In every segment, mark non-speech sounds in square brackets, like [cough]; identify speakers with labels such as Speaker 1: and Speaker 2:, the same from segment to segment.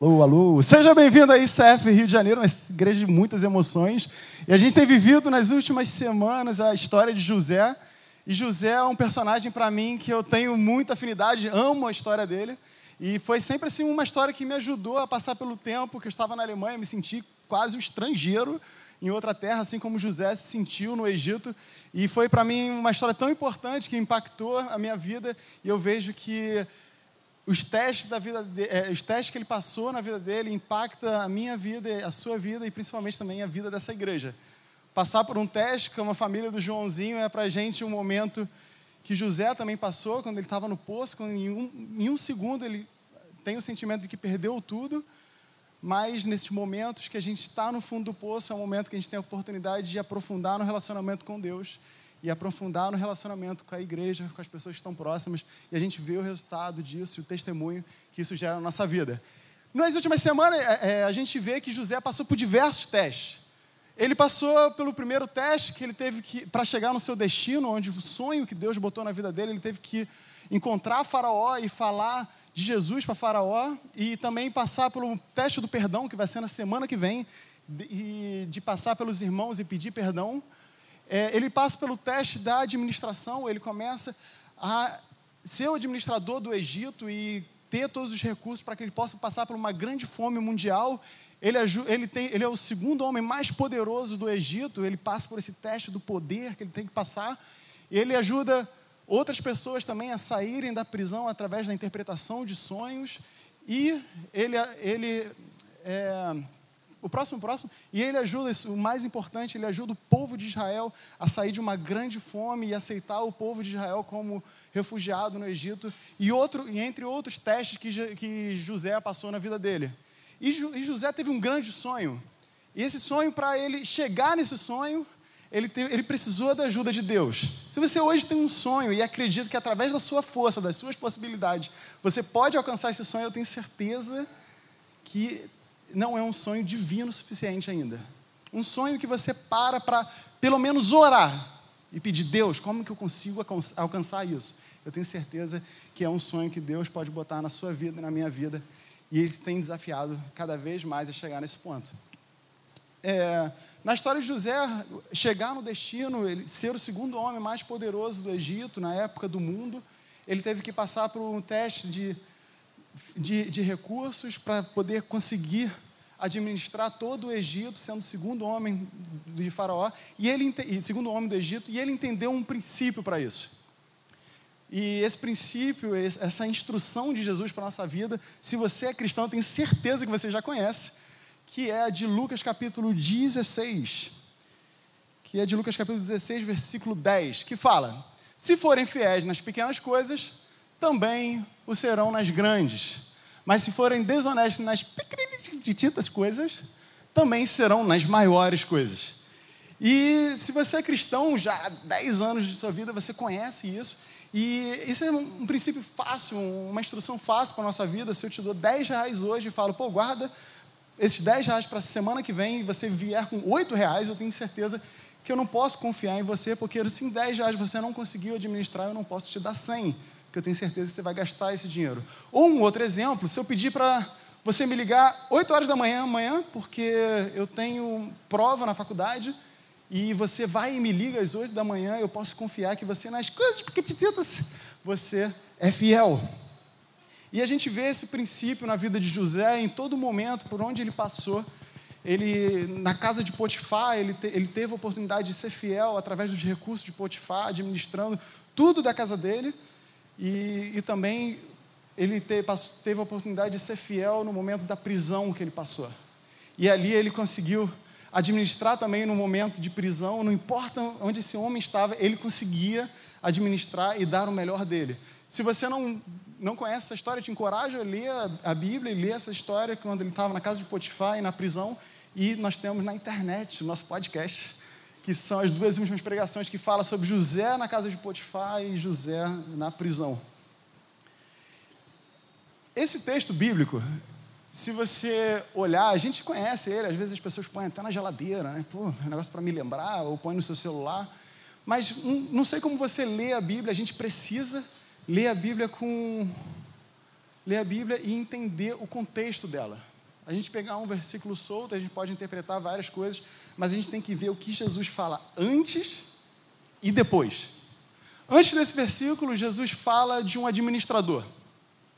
Speaker 1: Alô, alô. Seja bem-vindo a ICF Rio de Janeiro, uma igreja de muitas emoções. E a gente tem vivido nas últimas semanas a história de José. E José é um personagem para mim que eu tenho muita afinidade, amo a história dele. E foi sempre assim uma história que me ajudou a passar pelo tempo que eu estava na Alemanha, me senti quase um estrangeiro em outra terra, assim como José se sentiu no Egito. E foi para mim uma história tão importante que impactou a minha vida. E eu vejo que os testes da vida, de, é, os testes que ele passou na vida dele impacta a minha vida, a sua vida e principalmente também a vida dessa igreja. Passar por um teste como a família do Joãozinho é para a gente um momento que José também passou quando ele estava no poço, quando em um, em um segundo ele tem o sentimento de que perdeu tudo, mas nesses momentos que a gente está no fundo do poço é um momento que a gente tem a oportunidade de aprofundar no relacionamento com Deus e aprofundar no relacionamento com a igreja, com as pessoas que estão próximas, e a gente vê o resultado disso, o testemunho que isso gera na nossa vida. Nas últimas semanas, é, é, a gente vê que José passou por diversos testes. Ele passou pelo primeiro teste que ele teve que, para chegar no seu destino, onde o sonho que Deus botou na vida dele, ele teve que encontrar Faraó e falar de Jesus para Faraó, e também passar pelo teste do perdão, que vai ser na semana que vem, e de passar pelos irmãos e pedir perdão é, ele passa pelo teste da administração, ele começa a ser o administrador do Egito e ter todos os recursos para que ele possa passar por uma grande fome mundial. Ele, ele, tem, ele é o segundo homem mais poderoso do Egito, ele passa por esse teste do poder que ele tem que passar, ele ajuda outras pessoas também a saírem da prisão através da interpretação de sonhos, e ele, ele é, o próximo, próximo. E ele ajuda, o mais importante, ele ajuda o povo de Israel a sair de uma grande fome e aceitar o povo de Israel como refugiado no Egito. E, outro, entre outros testes que, que José passou na vida dele. E, e José teve um grande sonho. E esse sonho, para ele chegar nesse sonho, ele, teve, ele precisou da ajuda de Deus. Se você hoje tem um sonho e acredita que através da sua força, das suas possibilidades, você pode alcançar esse sonho, eu tenho certeza que não é um sonho divino suficiente ainda. Um sonho que você para para, pelo menos, orar e pedir, Deus, como que eu consigo alcançar isso? Eu tenho certeza que é um sonho que Deus pode botar na sua vida, na minha vida, e Ele tem desafiado cada vez mais a chegar nesse ponto. É, na história de José, chegar no destino, ele ser o segundo homem mais poderoso do Egito, na época do mundo, ele teve que passar por um teste de de, de recursos para poder conseguir administrar todo o Egito, sendo o segundo homem de Faraó, e ele segundo homem do Egito, e ele entendeu um princípio para isso. E esse princípio, essa instrução de Jesus para a nossa vida, se você é cristão, eu tenho certeza que você já conhece, que é de Lucas capítulo 16, que é de Lucas capítulo 16, versículo 10, que fala: Se forem fiéis nas pequenas coisas, também o serão nas grandes. Mas se forem desonestos nas pequenitas coisas, também serão nas maiores coisas. E se você é cristão já há 10 anos de sua vida, você conhece isso. E isso é um princípio fácil, uma instrução fácil para a nossa vida. Se eu te dou 10 reais hoje e falo, pô, guarda esses 10 reais para a semana que vem e você vier com 8 reais, eu tenho certeza que eu não posso confiar em você, porque se em 10 reais você não conseguiu administrar, eu não posso te dar 100 que eu tenho certeza que você vai gastar esse dinheiro. Ou um outro exemplo, se eu pedir para você me ligar 8 horas da manhã amanhã, porque eu tenho prova na faculdade, e você vai e me liga às 8 da manhã, eu posso confiar que você, nas coisas pequititas, você é fiel. E a gente vê esse princípio na vida de José em todo momento, por onde ele passou. Ele, na casa de Potifar, ele, te, ele teve a oportunidade de ser fiel através dos recursos de Potifar, administrando tudo da casa dele. E, e também ele te, teve a oportunidade de ser fiel no momento da prisão que ele passou. E ali ele conseguiu administrar também no momento de prisão, não importa onde esse homem estava, ele conseguia administrar e dar o melhor dele. Se você não, não conhece essa história, te encorajo a ler a, Bíblia e ler essa história quando ele estava na casa de Potifar e na prisão. E nós temos na internet, no nosso podcast, que são as duas últimas pregações que fala sobre José na casa de Potifar e José na prisão. Esse texto bíblico, se você olhar, a gente conhece ele, às vezes as pessoas põem até na geladeira, né? Pô, é um negócio para me lembrar, ou põe no seu celular. Mas não sei como você lê a Bíblia, a gente precisa ler a Bíblia com ler a Bíblia e entender o contexto dela. a gente pegar um versículo solto, a gente pode interpretar várias coisas, mas a gente tem que ver o que Jesus fala antes e depois. Antes desse versículo, Jesus fala de um administrador.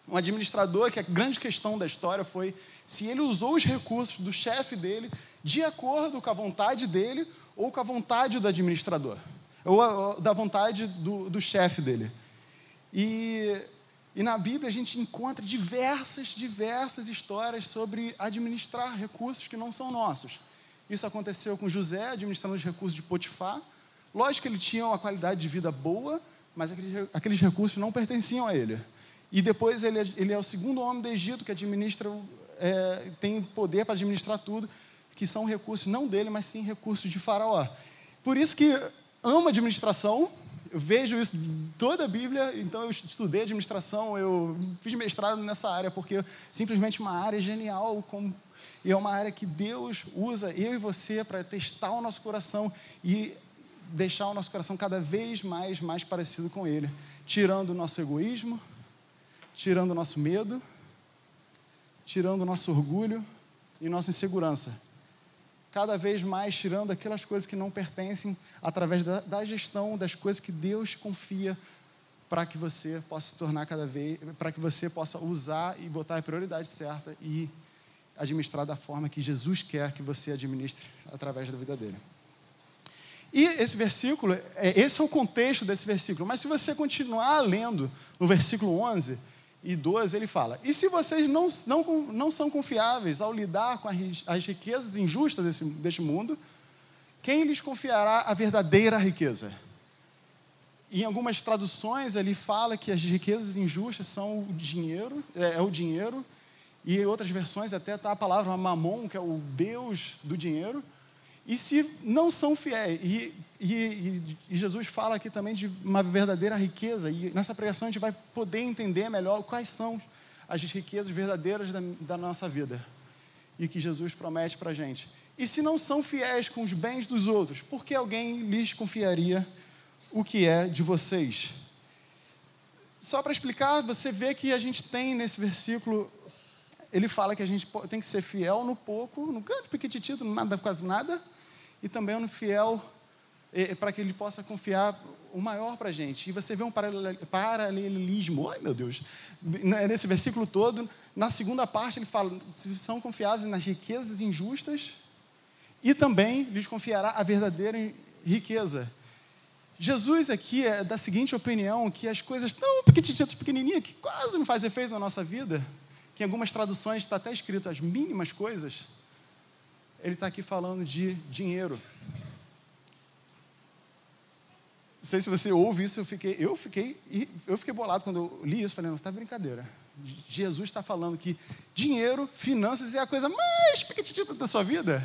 Speaker 1: Um administrador que a grande questão da história foi se ele usou os recursos do chefe dele de acordo com a vontade dele ou com a vontade do administrador, ou da vontade do, do chefe dele. E e na Bíblia a gente encontra diversas, diversas histórias sobre administrar recursos que não são nossos. Isso aconteceu com José, administrando os recursos de Potifar. Lógico que ele tinha uma qualidade de vida boa, mas aqueles, recursos não pertenciam a ele. E depois ele, ele é o segundo homem do Egito que administra, é, tem poder para administrar tudo, que são recursos não dele, mas sim recursos de Faraó. Por isso que ama administração, eu vejo isso toda a Bíblia, então eu estudei administração, eu fiz mestrado nessa área, porque simplesmente uma área genial, e é uma área que Deus usa eu e você para testar o nosso coração e deixar o nosso coração cada vez mais, mais parecido com Ele, tirando o nosso egoísmo, tirando o nosso medo, tirando o nosso orgulho e nossa insegurança cada vez mais tirando aquelas coisas que não pertencem através da, da gestão das coisas que Deus confia para que você possa se tornar cada vez, para que você possa usar e botar a prioridade certa e administrar da forma que Jesus quer que você administre através da vida dele. E esse versículo, é, esse é o contexto desse versículo, mas se você continuar lendo no versículo 11, e 12 ele fala: E se vocês não, não, não são confiáveis ao lidar com as riquezas injustas desse, deste mundo, quem lhes confiará a verdadeira riqueza? Em algumas traduções ele fala que as riquezas injustas são o dinheiro, é, é o dinheiro, e em outras versões até está a palavra mamon, que é o Deus do dinheiro. E se não são fiéis, e, e, e, Jesus fala aqui também de uma verdadeira riqueza, e nessa pregação a gente vai poder entender melhor quais são as riquezas verdadeiras da, da nossa vida e que Jesus promete para a gente. E se não são fiéis com os bens dos outros, por que alguém lhes confiaria o que é de vocês? Só para explicar, você vê que a gente tem nesse versículo, ele fala que a gente tem que ser fiel no pouco, no grande pequitito, no nada, quase nada, e também no fiel para que ele possa confiar o maior para a gente. E você vê um paralelismo, ai meu Deus, nesse versículo todo. Na segunda parte, ele fala: se são confiáveis nas riquezas injustas, e também lhes confiará a verdadeira riqueza. Jesus aqui é da seguinte opinião: que as coisas tão pequenininhas, pequenininhas, que quase não faz efeito na nossa vida, que em algumas traduções está até escrito as mínimas coisas, ele está aqui falando de dinheiro. Não sei se você ouve isso, eu fiquei, eu fiquei, eu fiquei bolado quando eu li isso, falei, não, está brincadeira. Jesus está falando que dinheiro, finanças é a coisa mais pequitita da sua vida.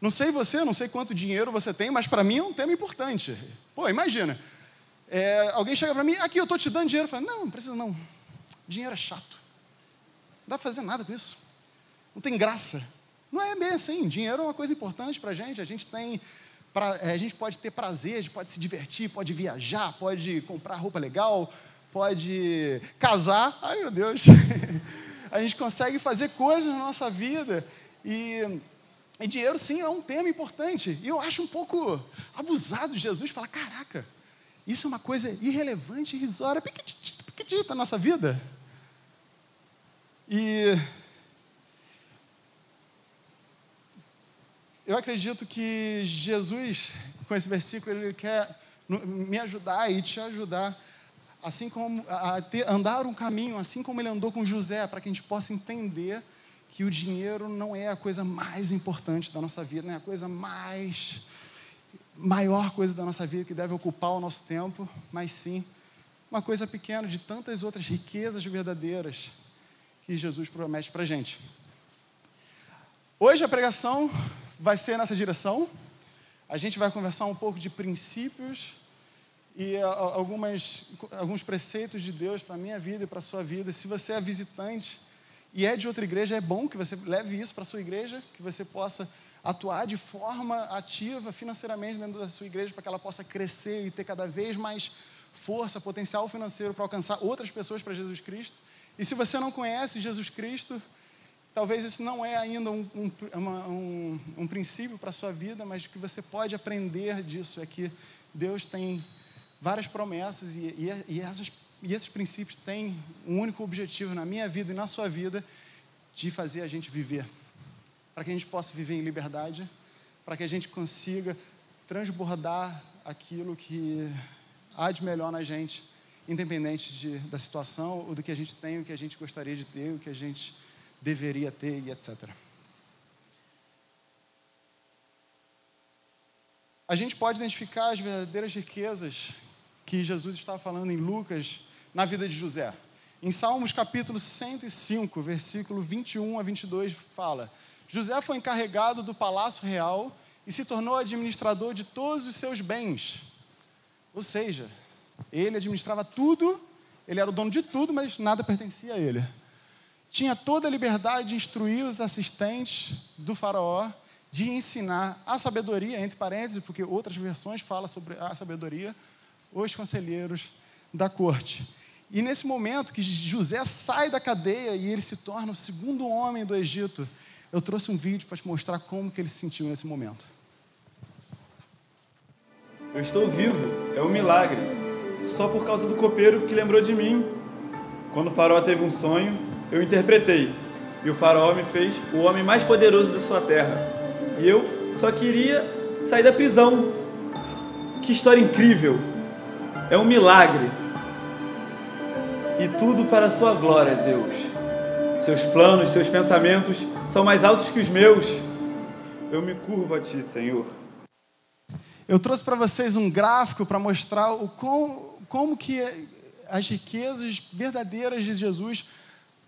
Speaker 1: Não sei você, não sei quanto dinheiro você tem, mas para mim é um tema importante. Pô, imagina. É, alguém chega para mim, aqui eu estou te dando dinheiro. Eu falo, não, não precisa não. Dinheiro é chato. Dá para fazer nada com isso. Não tem graça. Não é bem assim. Dinheiro é uma coisa importante para a gente. A gente tem Pra, é, a gente pode ter prazer, a gente pode se divertir, pode viajar, pode comprar roupa legal, pode casar. Ai, meu Deus! [laughs] a gente consegue fazer coisas na nossa vida e, e dinheiro, sim, é um tema importante. E eu acho um pouco abusado Jesus falar: caraca, isso é uma coisa irrelevante, irrisória, pequitita na nossa vida. E eu acredito que Jesus, com esse versículo, ele quer me ajudar e te ajudar, assim como a ter, andar um caminho, assim como ele andou com José, para que a gente possa entender que o dinheiro não é a coisa mais importante da nossa vida, não é a coisa mais maior coisa da nossa vida que deve ocupar o nosso tempo, mas sim uma coisa pequena de tantas outras riquezas verdadeiras Jesus promete para a gente. Hoje a pregação vai ser nessa direção. A gente vai conversar um pouco de princípios e algumas, alguns preceitos de Deus para a minha vida e para a sua vida. Se você é visitante e é de outra igreja, é bom que você leve isso para a sua igreja, que você possa atuar de forma ativa financeiramente dentro da sua igreja para que ela possa crescer e ter cada vez mais força, potencial financeiro para alcançar outras pessoas para Jesus Cristo. E se você não conhece Jesus Cristo, talvez isso não é ainda um, um, uma, um, um princípio para a sua vida, mas o que você pode aprender disso é que Deus tem várias promessas e, e, e, essas, e esses princípios têm um único objetivo na minha vida e na sua vida de fazer a gente viver. Para que a gente possa viver em liberdade, para que a gente consiga transbordar aquilo que há de melhor na gente, independente de, da situação ou do que a gente tem, o que a gente gostaria de ter, o que a gente deveria ter e etc. A gente pode identificar as verdadeiras riquezas que Jesus estava falando em Lucas na vida de José. Em Salmos capítulo 105, versículo 21 a 22, fala: José foi encarregado do palácio real e se tornou administrador de todos os seus bens. Ou seja, ele administrava tudo, ele era o dono de tudo, mas nada pertencia a ele tinha toda a liberdade de instruir os assistentes do faraó, de ensinar a sabedoria, entre parênteses, porque outras versões falam sobre a sabedoria, os conselheiros da corte. E nesse momento que José sai da cadeia e ele se torna o segundo homem do Egito, eu trouxe um vídeo para te mostrar como que ele se sentiu nesse momento.
Speaker 2: Eu estou vivo, é um milagre. Só por causa do copeiro que lembrou de mim. Quando o faraó teve um sonho, eu interpretei. E o faraó me fez o homem mais poderoso da sua terra. E eu só queria sair da prisão. Que história incrível! É um milagre. E tudo para a sua glória, Deus. Seus planos, seus pensamentos são mais altos que os meus. Eu me curvo a ti, Senhor.
Speaker 1: Eu trouxe para vocês um gráfico para mostrar o como, como que as riquezas verdadeiras de Jesus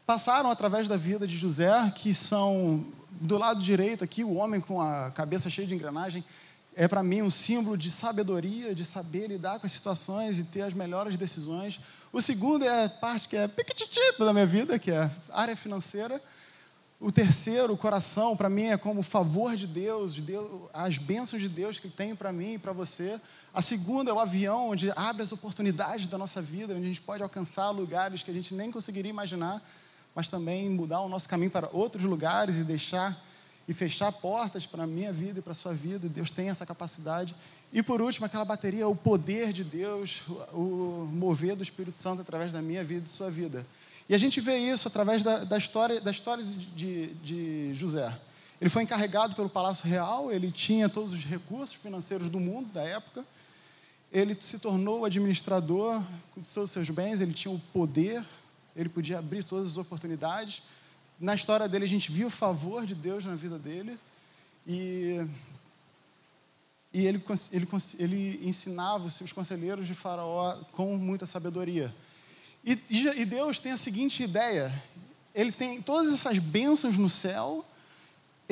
Speaker 1: passaram através da vida de José, que são do lado direito aqui, o homem com a cabeça cheia de engrenagem, é para mim um símbolo de sabedoria, de saber lidar com as situações e ter as melhores decisões. O segundo é a parte que é piquititita da minha vida, que é a área financeira. O terceiro, o coração, para mim é como o favor de Deus, de Deus as bênçãos de Deus que tem para mim e para você. A segunda é o avião, onde abre as oportunidades da nossa vida, onde a gente pode alcançar lugares que a gente nem conseguiria imaginar mas também mudar o nosso caminho para outros lugares e deixar e fechar portas para a minha vida e para a sua vida. Deus tem essa capacidade. E por último, aquela bateria, o poder de Deus, o mover do Espírito Santo através da minha vida e de sua vida. E a gente vê isso através da, da história, da história de, de, de José. Ele foi encarregado pelo Palácio Real, ele tinha todos os recursos financeiros do mundo da época. Ele se tornou administrador seus, seus bens, ele tinha o poder ele podia abrir todas as oportunidades. Na história dele, a gente viu o favor de Deus na vida dele. E, e ele, ele, ele ensinava os seus conselheiros de Faraó com muita sabedoria. E, e Deus tem a seguinte ideia: ele tem todas essas bênçãos no céu,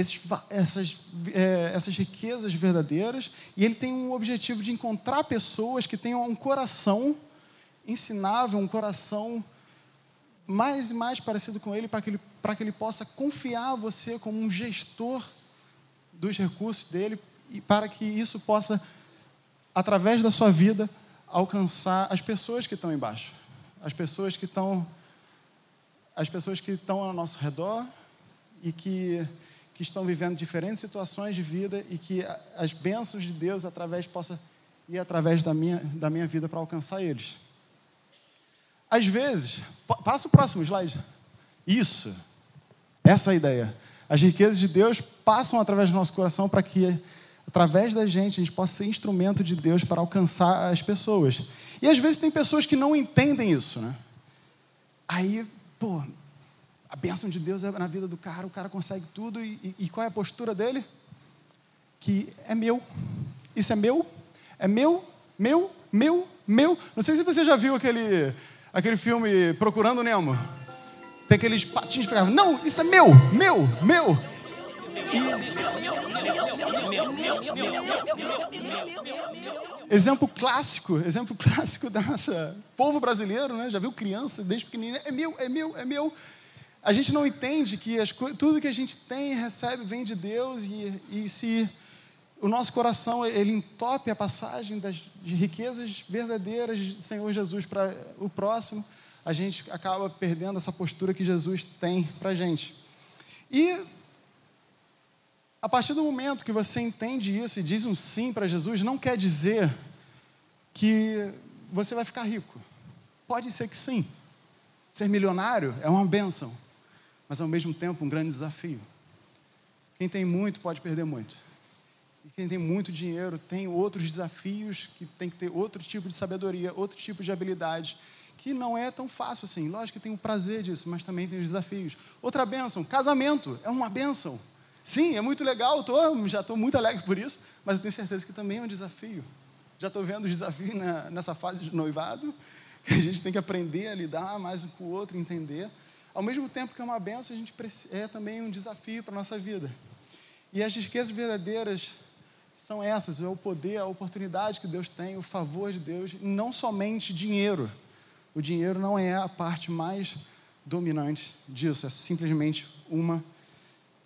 Speaker 1: esses, essas, é, essas riquezas verdadeiras, e ele tem um objetivo de encontrar pessoas que tenham um coração ensinável, um coração mais e mais parecido com ele para que ele, para que ele possa confiar você como um gestor dos recursos dele e para que isso possa, através da sua vida, alcançar as pessoas que estão embaixo, as pessoas que estão, as pessoas que estão ao nosso redor e que, que estão vivendo diferentes situações de vida e que as bênçãos de Deus através possa ir através da minha, da minha vida para alcançar eles. Às vezes, passa o próximo slide. Isso. Essa é a ideia. As riquezas de Deus passam através do nosso coração para que, através da gente, a gente possa ser instrumento de Deus para alcançar as pessoas. E às vezes tem pessoas que não entendem isso, né? Aí, pô, a bênção de Deus é na vida do cara, o cara consegue tudo, e, e, qual é a postura dele? Que é meu. Isso é meu, é meu, meu, meu, meu. Não sei se você já viu aquele aquele filme Procurando Nemo. Tem aqueles patins que ficavam, não, isso é meu, meu, meu. Exemplo clássico, exemplo clássico da nossa povo brasileiro, né? Já viu criança desde pequenininha, é meu, é meu, é meu. A gente não entende que as, tudo que a gente tem recebe vem de Deus e, e se o nosso coração ele entope a passagem das riquezas verdadeiras do Senhor Jesus para o próximo, a gente acaba perdendo essa postura que Jesus tem para a gente. E a partir do momento que você entende isso e diz um sim para Jesus, não quer dizer que você vai ficar rico. Pode ser que sim. Ser milionário é uma benção, mas ao mesmo tempo um grande desafio. Quem tem muito pode perder muito. E quem tem muito dinheiro tem outros desafios que tem que ter outro tipo de sabedoria, outro tipo de habilidade, que não é tão fácil assim. Lógico que tem o prazer disso, mas também tem os desafios. Outra benção, casamento, é uma benção. Sim, é muito legal, tô, já estou muito alegre por isso, mas eu tenho certeza que também é um desafio. Já estou vendo os desafios na, nessa fase de noivado, [laughs] que a gente tem que aprender a lidar mais um com o outro, entender. Ao mesmo tempo que é uma benção, a gente é também um desafio para a nossa vida. E as riquezas verdadeiras são essas: é o poder, a oportunidade que Deus tem, o favor de Deus, não somente dinheiro. O dinheiro não é a parte mais dominante disso, é simplesmente uma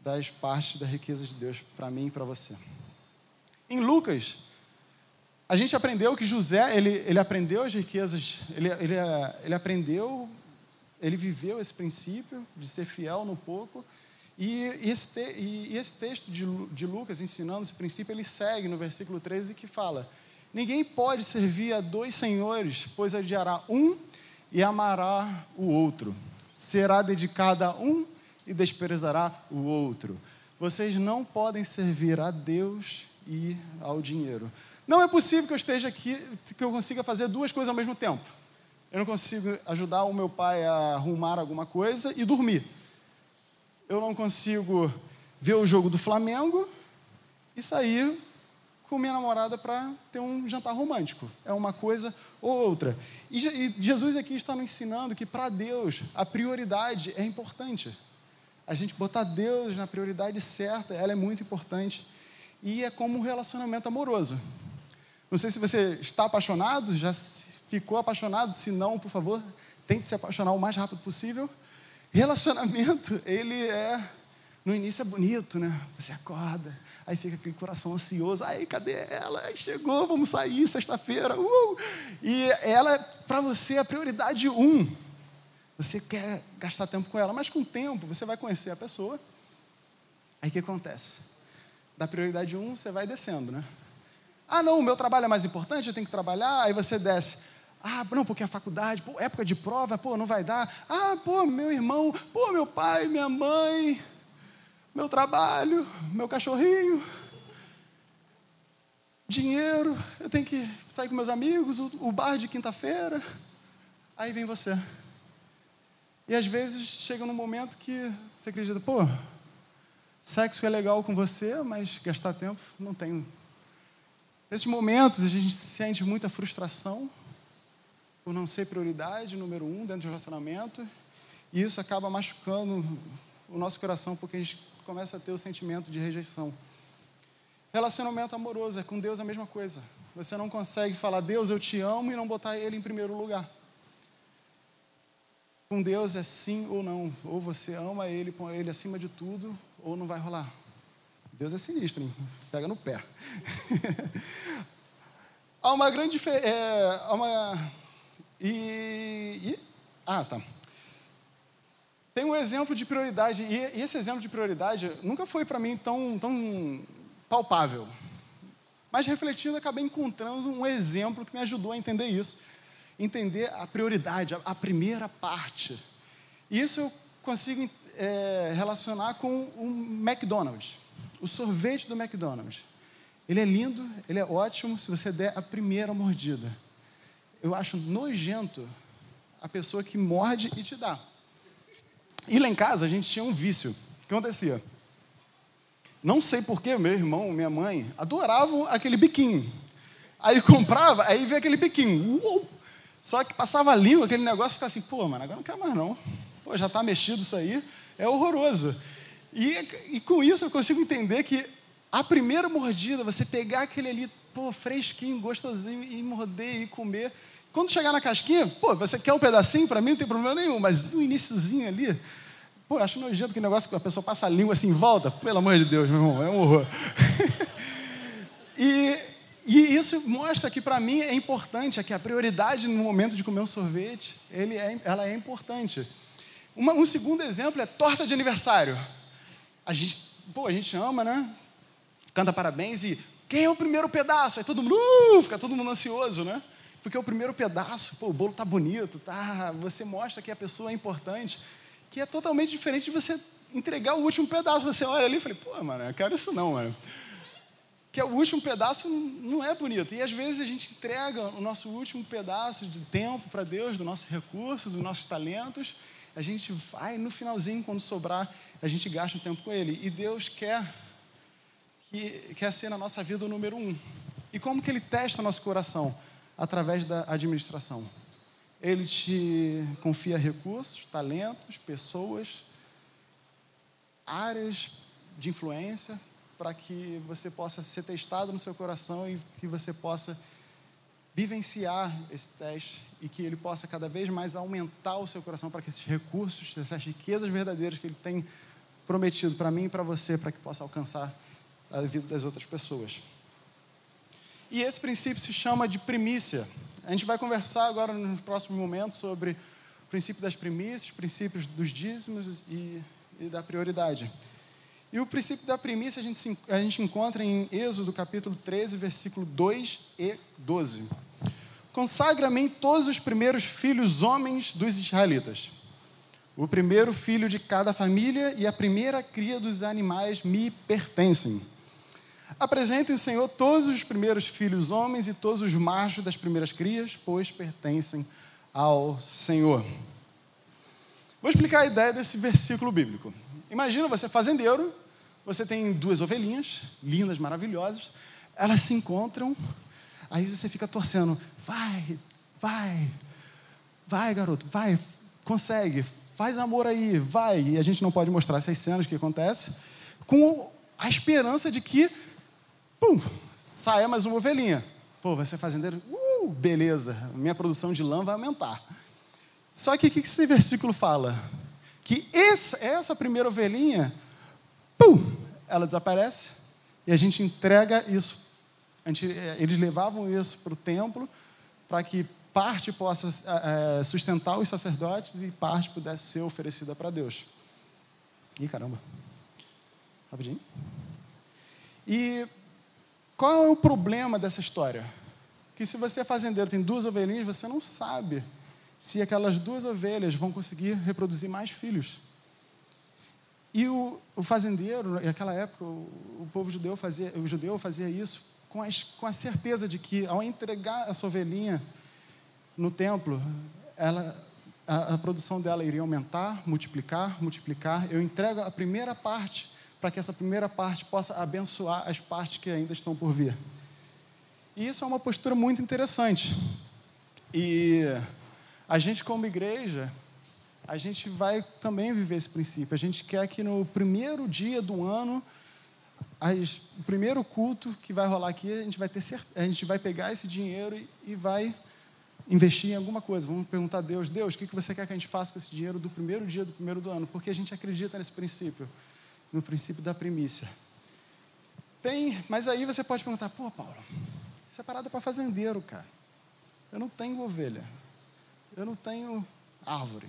Speaker 1: das partes da riqueza de Deus para mim e para você. Em Lucas, a gente aprendeu que José, ele, ele aprendeu as riquezas, ele, ele, ele aprendeu, ele viveu esse princípio de ser fiel no pouco, e esse, e esse texto de, de Lucas ensinando esse princípio, ele segue no versículo 13 que fala: Ninguém pode servir a dois senhores, pois odiará um e amará o outro. Será dedicado a um e desprezará o outro. Vocês não podem servir a Deus e ao dinheiro. Não é possível que eu esteja aqui, que eu consiga fazer duas coisas ao mesmo tempo. Eu não consigo ajudar o meu pai a arrumar alguma coisa e dormir. Eu não consigo ver o jogo do Flamengo e sair com minha namorada para ter um jantar romântico. É uma coisa ou outra. E Jesus aqui está nos ensinando que para Deus a prioridade é importante a gente botar Deus na prioridade certa, ela é muito importante. E é como um relacionamento amoroso. Não sei se você está apaixonado, já ficou apaixonado, se não, por favor, tente se apaixonar o mais rápido possível. Relacionamento, [laughs] ele é no início é bonito, né? Você acorda, aí fica aquele coração ansioso. Aí, cadê ela? Aí chegou, vamos sair sexta-feira. Uh! E ela, para você, é a prioridade um. Você quer gastar tempo com ela, mas com o tempo você vai conhecer a pessoa. Aí o que acontece? Da prioridade 1, um, você vai descendo, né? Ah, não, o meu trabalho é mais importante, eu tenho que trabalhar. Aí você desce. Ah, não, porque a faculdade, pô, época de prova, pô, não vai dar. Ah, pô, meu irmão, pô, meu pai, minha mãe, meu trabalho, meu cachorrinho, dinheiro, eu tenho que sair com meus amigos, o, o bar de quinta-feira. Aí vem você. E às vezes chega num momento que você acredita, pô, sexo é legal com você, mas gastar tempo não tenho. Nesses momentos a gente sente muita frustração por não ser prioridade número um dentro do relacionamento, e isso acaba machucando o nosso coração porque a gente começa a ter o sentimento de rejeição. Relacionamento amoroso é com Deus a mesma coisa. Você não consegue falar Deus eu te amo e não botar Ele em primeiro lugar. Com Deus é sim ou não. Ou você ama Ele, põe Ele acima de tudo, ou não vai rolar. Deus é sinistro, hein? pega no pé. [laughs] há uma grande. É, há uma. E, e, Ah, tá. Tem um exemplo de prioridade, e, e esse exemplo de prioridade nunca foi para mim tão, tão palpável. Mas refletindo, acabei encontrando um exemplo que me ajudou a entender isso entender a prioridade, a, primeira parte. E isso eu consigo é, relacionar com o McDonald's, o sorvete do McDonald's. Ele é lindo, ele é ótimo se você der a primeira mordida. Eu acho nojento a pessoa que morde e te dá. E lá em casa a gente tinha um vício. O que acontecia? Não sei porquê, meu irmão, minha mãe adoravam aquele biquinho. Aí comprava, aí vê aquele biquinho. Uou! Só que passava a língua, aquele negócio, ficava assim, pô, mano, agora não quero mais não. Pô, já está mexido isso aí, é horroroso. E, e com isso eu consigo entender que a primeira mordida, você pegar aquele ali, pô, fresquinho, gostosinho, e morder e comer. Quando chegar na casquinha, pô, você quer um pedacinho? Para mim não tem problema nenhum, mas no iníciozinho ali, pô, acho nojento que negócio que a pessoa passa a língua assim em volta. Pelo amor de Deus, meu irmão, é um horror. [laughs] e e isso mostra que para mim é importante, é que a prioridade no momento de comer um sorvete, ele é, ela é importante. Uma, um segundo exemplo é torta de aniversário. a gente, pô, a gente ama, né? Canta parabéns e quem é o primeiro pedaço? Aí todo mundo, uh, fica todo mundo ansioso, né? Porque o primeiro pedaço, pô, o bolo tá bonito, tá? Você mostra que a pessoa é importante, que é totalmente diferente de você entregar o último pedaço. Você olha ali e fala, pô, mano, eu quero isso não, mano. Que é o último pedaço não é bonito. E às vezes a gente entrega o nosso último pedaço de tempo para Deus, do nosso recurso, dos nossos talentos. A gente vai no finalzinho, quando sobrar, a gente gasta um tempo com Ele. E Deus quer que quer ser na nossa vida o número um. E como que Ele testa nosso coração? Através da administração. Ele te confia recursos, talentos, pessoas, áreas de influência para que você possa ser testado no seu coração e que você possa vivenciar esse teste e que ele possa cada vez mais aumentar o seu coração para que esses recursos, essas riquezas verdadeiras que ele tem prometido para mim e para você, para que possa alcançar a vida das outras pessoas. E esse princípio se chama de primícia. A gente vai conversar agora nos próximos momentos sobre o princípio das primícias, princípios dos dízimos e e da prioridade. E o princípio da primícia a gente, a gente encontra em Êxodo capítulo 13, versículo 2 e 12. Consagra-me todos os primeiros filhos homens dos israelitas. O primeiro filho de cada família e a primeira cria dos animais me pertencem. Apresentem o Senhor todos os primeiros filhos homens e todos os machos das primeiras crias, pois pertencem ao Senhor. Vou explicar a ideia desse versículo bíblico. Imagina você fazendeiro, você tem duas ovelhinhas, lindas, maravilhosas, elas se encontram, aí você fica torcendo, vai, vai, vai, garoto, vai, consegue, faz amor aí, vai. E a gente não pode mostrar essas cenas que acontecem, com a esperança de que, pum, saia mais uma ovelhinha. Pô, vai ser fazendeiro, uh, beleza, minha produção de lã vai aumentar. Só que o que esse versículo fala? Que essa, essa primeira ovelhinha, pum, ela desaparece e a gente entrega isso. Gente, é, eles levavam isso para o templo para que parte possa é, sustentar os sacerdotes e parte pudesse ser oferecida para Deus. Ih, caramba. Rapidinho. E qual é o problema dessa história? Que se você é fazendeiro, tem duas ovelhinhas, você não sabe se aquelas duas ovelhas vão conseguir reproduzir mais filhos. E o, o fazendeiro, naquela época, o, o, povo judeu fazia, o judeu fazia isso com, as, com a certeza de que, ao entregar essa ovelhinha no templo, ela, a, a produção dela iria aumentar, multiplicar, multiplicar. Eu entrego a primeira parte para que essa primeira parte possa abençoar as partes que ainda estão por vir. E isso é uma postura muito interessante. E a gente, como igreja, a gente vai também viver esse princípio. A gente quer que no primeiro dia do ano, as, o primeiro culto que vai rolar aqui, a gente vai ter a gente vai pegar esse dinheiro e, e vai investir em alguma coisa. Vamos perguntar a Deus, Deus, o que você quer que a gente faça com esse dinheiro do primeiro dia do primeiro do ano? Porque a gente acredita nesse princípio, no princípio da primícia. Tem, mas aí você pode perguntar, pô, Paulo, isso é parada para fazendeiro, cara. Eu não tenho ovelha. Eu não tenho árvore.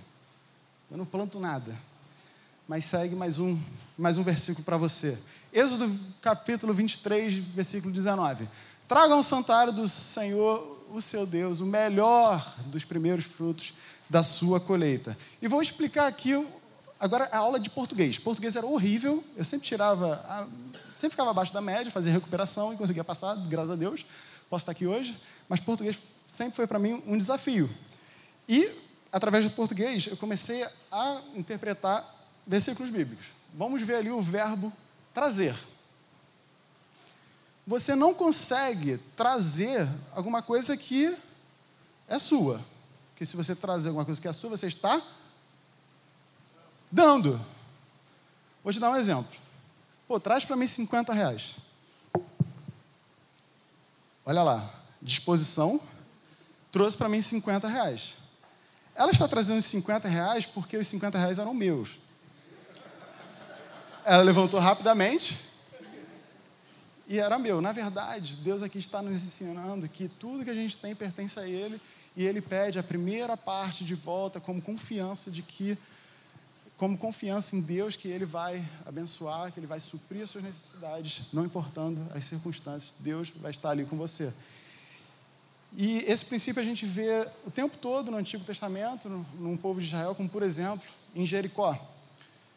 Speaker 1: Eu não planto nada. Mas segue mais um, mais um versículo para você. Êxodo capítulo 23, versículo 19. Tragam ao santuário do Senhor, o seu Deus, o melhor dos primeiros frutos da sua colheita. E vou explicar aqui agora a aula de português. Português era horrível, eu sempre tirava, sempre ficava abaixo da média, fazia recuperação e conseguia passar, graças a Deus. Posso estar aqui hoje, mas português sempre foi para mim um desafio. E, através do português, eu comecei a interpretar versículos bíblicos. Vamos ver ali o verbo trazer. Você não consegue trazer alguma coisa que é sua. Porque se você trazer alguma coisa que é sua, você está dando. Vou te dar um exemplo. Pô, traz para mim 50 reais. Olha lá, disposição, trouxe para mim 50 reais. Ela está trazendo os 50 reais porque os 50 reais eram meus. Ela levantou rapidamente e era meu. Na verdade, Deus aqui está nos ensinando que tudo que a gente tem pertence a Ele e Ele pede a primeira parte de volta como confiança de que como confiança em Deus que Ele vai abençoar, que Ele vai suprir as suas necessidades, não importando as circunstâncias, Deus vai estar ali com você. E esse princípio a gente vê o tempo todo no Antigo Testamento, no, povo de Israel, como por exemplo em Jericó.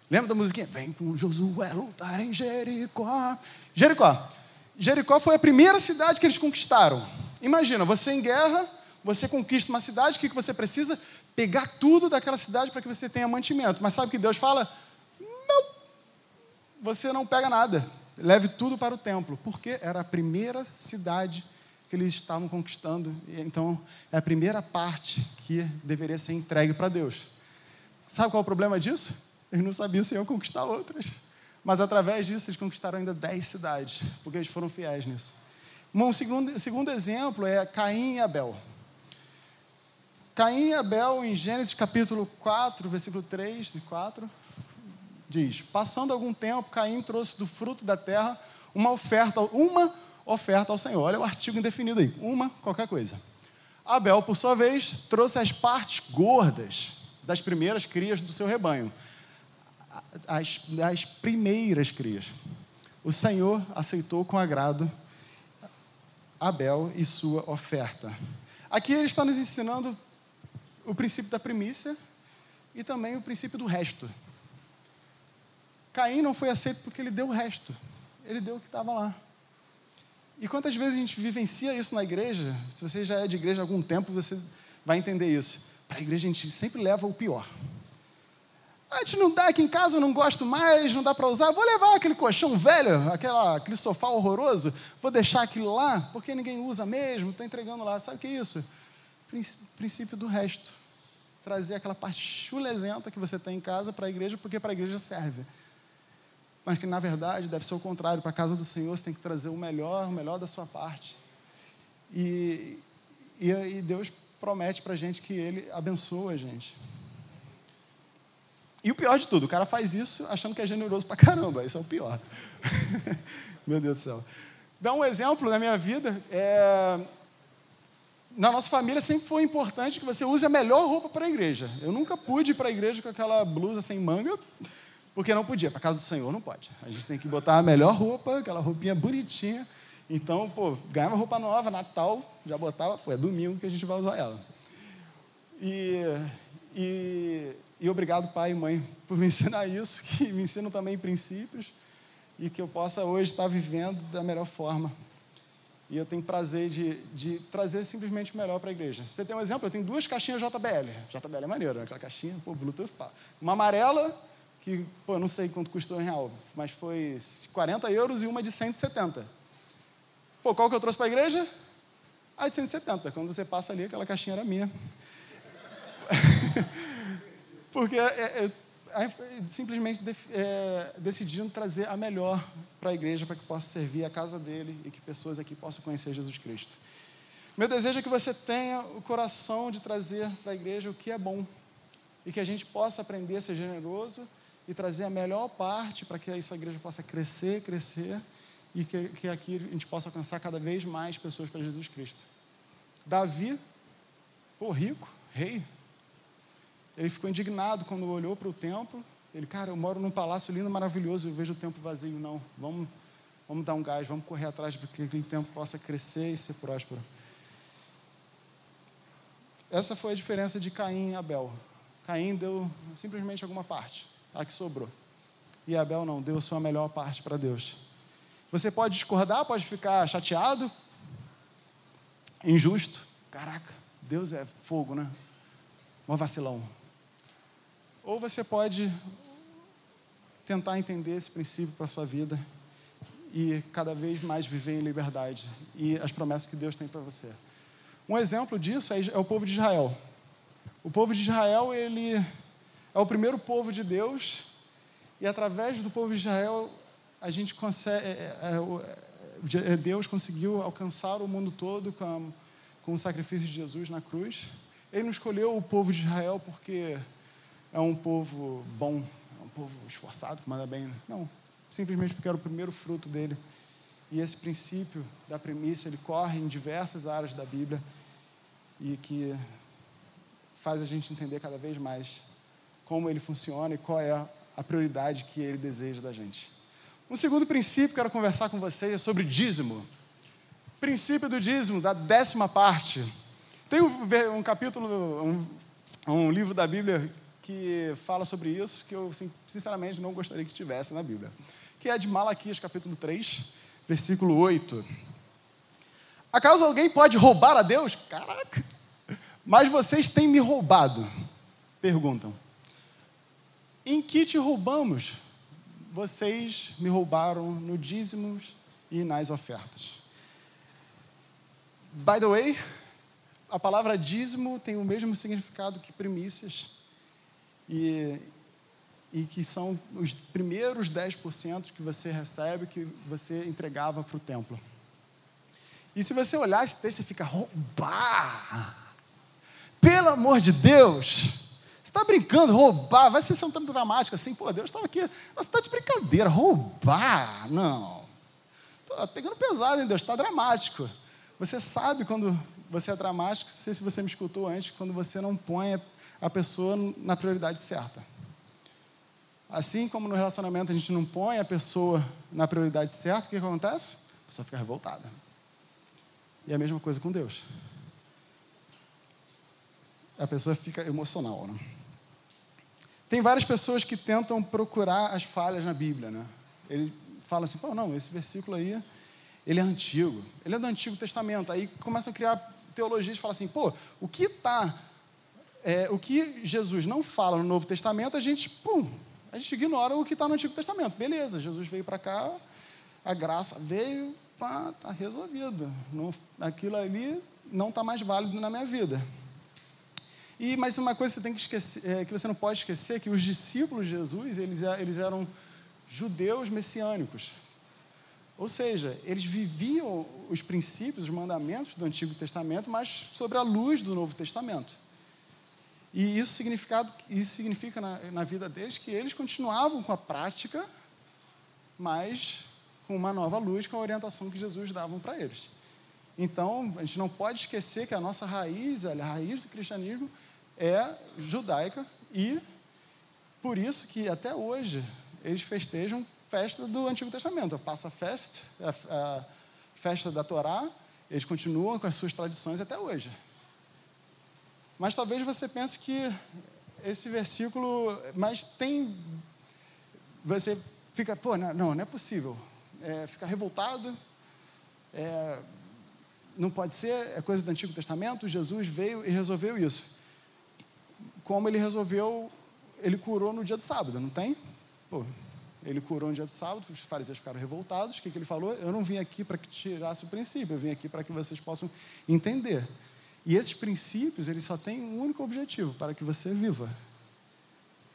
Speaker 1: Lembra da musiquinha? Vem com Josué lutar em Jericó. Jericó. Jericó foi a primeira cidade que eles conquistaram. Imagina, você em guerra, você conquista uma cidade, o que você precisa? Pegar tudo daquela cidade para que você tenha mantimento. Mas sabe o que Deus fala? Não, você não pega nada. Leve tudo para o templo. Porque era a primeira cidade que eles estavam conquistando. Então, é a primeira parte que deveria ser entregue para Deus. Sabe qual é o problema disso? Eles não sabiam se iam conquistar outras. Mas através disso, eles conquistaram ainda dez cidades, porque eles foram fiéis nisso. Um segundo, segundo exemplo é Caim e Abel. Caim e Abel, em Gênesis capítulo 4, versículo 3 e 4, diz: Passando algum tempo, Caim trouxe do fruto da terra uma oferta, uma oferta ao Senhor. Olha o artigo indefinido aí, uma qualquer coisa. Abel, por sua vez, trouxe as partes gordas das primeiras crias do seu rebanho as, as primeiras crias. O Senhor aceitou com agrado Abel e sua oferta. Aqui ele está nos ensinando o princípio da primícia e também o princípio do resto. Caim não foi aceito porque ele deu o resto, ele deu o que estava lá. E quantas vezes a gente vivencia isso na igreja? Se você já é de igreja há algum tempo, você vai entender isso. Para a igreja a gente sempre leva o pior. A gente não dá aqui em casa, eu não gosto mais, não dá para usar. Vou levar aquele colchão velho, aquela, aquele sofá horroroso, vou deixar aquilo lá, porque ninguém usa mesmo, estou entregando lá. Sabe o que é isso? Princípio do resto. Trazer aquela parte chulezenta que você tem em casa para a igreja, porque para a igreja serve. Mas que na verdade deve ser o contrário. Para a casa do Senhor você tem que trazer o melhor, o melhor da sua parte. E, e, e Deus promete para a gente que Ele abençoa a gente. E o pior de tudo, o cara faz isso achando que é generoso pra caramba. Isso é o pior. [laughs] Meu Deus do céu. Dá um exemplo na minha vida. É... Na nossa família sempre foi importante que você use a melhor roupa para a igreja. Eu nunca pude ir para a igreja com aquela blusa sem manga, porque não podia. Para casa do Senhor não pode. A gente tem que botar a melhor roupa, aquela roupinha bonitinha. Então, pô, ganhava roupa nova, Natal, já botava, pô, é domingo que a gente vai usar ela. E, e e obrigado, pai e mãe, por me ensinar isso, que me ensinam também princípios e que eu possa hoje estar vivendo da melhor forma. E eu tenho prazer de, de trazer simplesmente o melhor para a igreja. Você tem um exemplo? Eu tenho duas caixinhas JBL. JBL é maneiro, né? aquela caixinha, pô, Bluetooth, pá. Uma amarela, que, pô, não sei quanto custou em real, mas foi 40 euros e uma de 170. Pô, qual que eu trouxe para a igreja? A de 170. Quando você passa ali, aquela caixinha era minha. [laughs] Porque é, é, simplesmente é, decidindo trazer a melhor para a igreja, para que possa servir a casa dele e que pessoas aqui possam conhecer Jesus Cristo. Meu desejo é que você tenha o coração de trazer para a igreja o que é bom e que a gente possa aprender a ser generoso e trazer a melhor parte para que essa igreja possa crescer, crescer e que, que aqui a gente possa alcançar cada vez mais pessoas para Jesus Cristo. Davi, pô, rico, rei, ele ficou indignado quando olhou para o templo. Ele, cara, eu moro num palácio lindo, maravilhoso, eu vejo o templo vazio. Não, vamos, vamos dar um gás, vamos correr atrás para que aquele templo possa crescer e ser próspero. Essa foi a diferença de Caim e Abel. Caim deu simplesmente alguma parte, a que sobrou. E Abel não, deu sua melhor parte para Deus. Você pode discordar, pode ficar chateado, injusto. Caraca, Deus é fogo, né? Uma vacilão. Ou você pode tentar entender esse princípio para a sua vida e cada vez mais viver em liberdade e as promessas que Deus tem para você. Um exemplo disso é, o povo de Israel. O povo de Israel, ele é o primeiro povo de Deus e através do povo de Israel a gente consegue, é, é, é, Deus conseguiu alcançar o mundo todo com, com o sacrifício de Jesus na cruz. Ele não escolheu o povo de Israel porque é um povo bom, é um povo esforçado, que manda bem. Não, simplesmente porque era o primeiro fruto dele. E esse princípio da premissa, ele corre em diversas áreas da Bíblia e que faz a gente entender cada vez mais como ele funciona e qual é a prioridade que ele deseja da gente. Um segundo princípio que quero conversar com vocês é sobre dízimo. Princípio do dízimo, da décima parte. Tem um, um capítulo, um, um, livro da Bíblia que fala sobre isso, que eu, sinceramente, não gostaria que tivesse na Bíblia. Que é de Malaquias, capítulo 3, versículo 8. Acaso alguém pode roubar a Deus? Caraca! Mas vocês têm me roubado. Perguntam. Em que te roubamos? Vocês me roubaram no dízimos e nas ofertas. By the way, a palavra dízimo tem o mesmo significado que primícias. E, e que são os primeiros 10% que você recebe, que você entregava para o templo. E se você olhar esse texto, você fica roubar. Pelo amor de Deus! Você está brincando, roubar, vai ser tão dramático assim, pô, Deus estava aqui, você está de brincadeira, roubar, não. Estou pegando pesado, hein, Deus, está dramático. Você sabe quando você é dramático, não sei se você me escutou antes, quando você não põe a pessoa na prioridade certa. Assim como no relacionamento a gente não põe a pessoa na prioridade certa, o que acontece? A pessoa fica revoltada. E a mesma coisa com Deus a pessoa fica emocional. Né? Tem várias pessoas que tentam procurar as falhas na Bíblia. Né? Ele fala assim, pô, não, esse versículo aí, ele é antigo. Ele é do Antigo Testamento. Aí começam a criar teologias e falam assim, pô, o que está... É, o que Jesus não fala no Novo Testamento, a gente, pum, a gente ignora o que está no Antigo Testamento. Beleza, Jesus veio para cá, a graça veio, pá, está resolvido. Não, aquilo ali não está mais válido na minha vida. E, mas uma coisa que você, tem que, esquecer, é, que você não pode esquecer é que os discípulos de Jesus, eles, eles eram judeus messiânicos. Ou seja, eles viviam os princípios, os mandamentos do Antigo Testamento, mas sobre a luz do Novo Testamento. E isso, significado, isso significa na, na vida deles que eles continuavam com a prática, mas com uma nova luz, com a orientação que Jesus dava para eles. Então, a gente não pode esquecer que a nossa raiz, a raiz do cristianismo, é judaica e por isso que até hoje eles festejam festa do Antigo Testamento, a Passa Fest, a, a festa da Torá, eles continuam com as suas tradições até hoje. Mas talvez você pense que esse versículo, mas tem, você fica, pô, não, não é possível, é, fica revoltado, é, não pode ser, é coisa do Antigo Testamento, Jesus veio e resolveu isso como ele resolveu, ele curou no dia do sábado, não tem? Pô, ele curou no dia do sábado, os fariseus ficaram revoltados. O que, que ele falou? Eu não vim aqui para que tirasse o princípio, eu vim aqui para que vocês possam entender. E esses princípios, eles só têm um único objetivo, para que você viva.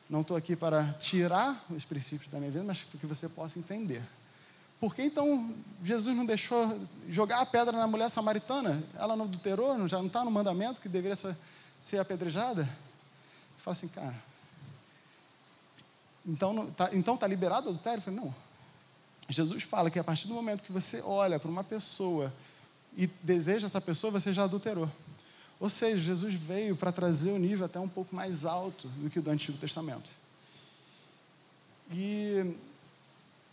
Speaker 1: Não estou aqui para tirar os princípios da minha vida, mas para que você possa entender. Por que então Jesus não deixou jogar a pedra na mulher samaritana? Ela não adulterou, já não está no mandamento que deveria ser, apedrejada? Fala assim, cara, então está então tá liberado o adultério? Eu falei, não. Jesus fala que a partir do momento que você olha para uma pessoa e deseja essa pessoa, você já adulterou. Ou seja, Jesus veio para trazer o nível até um pouco mais alto do que o do Antigo Testamento. E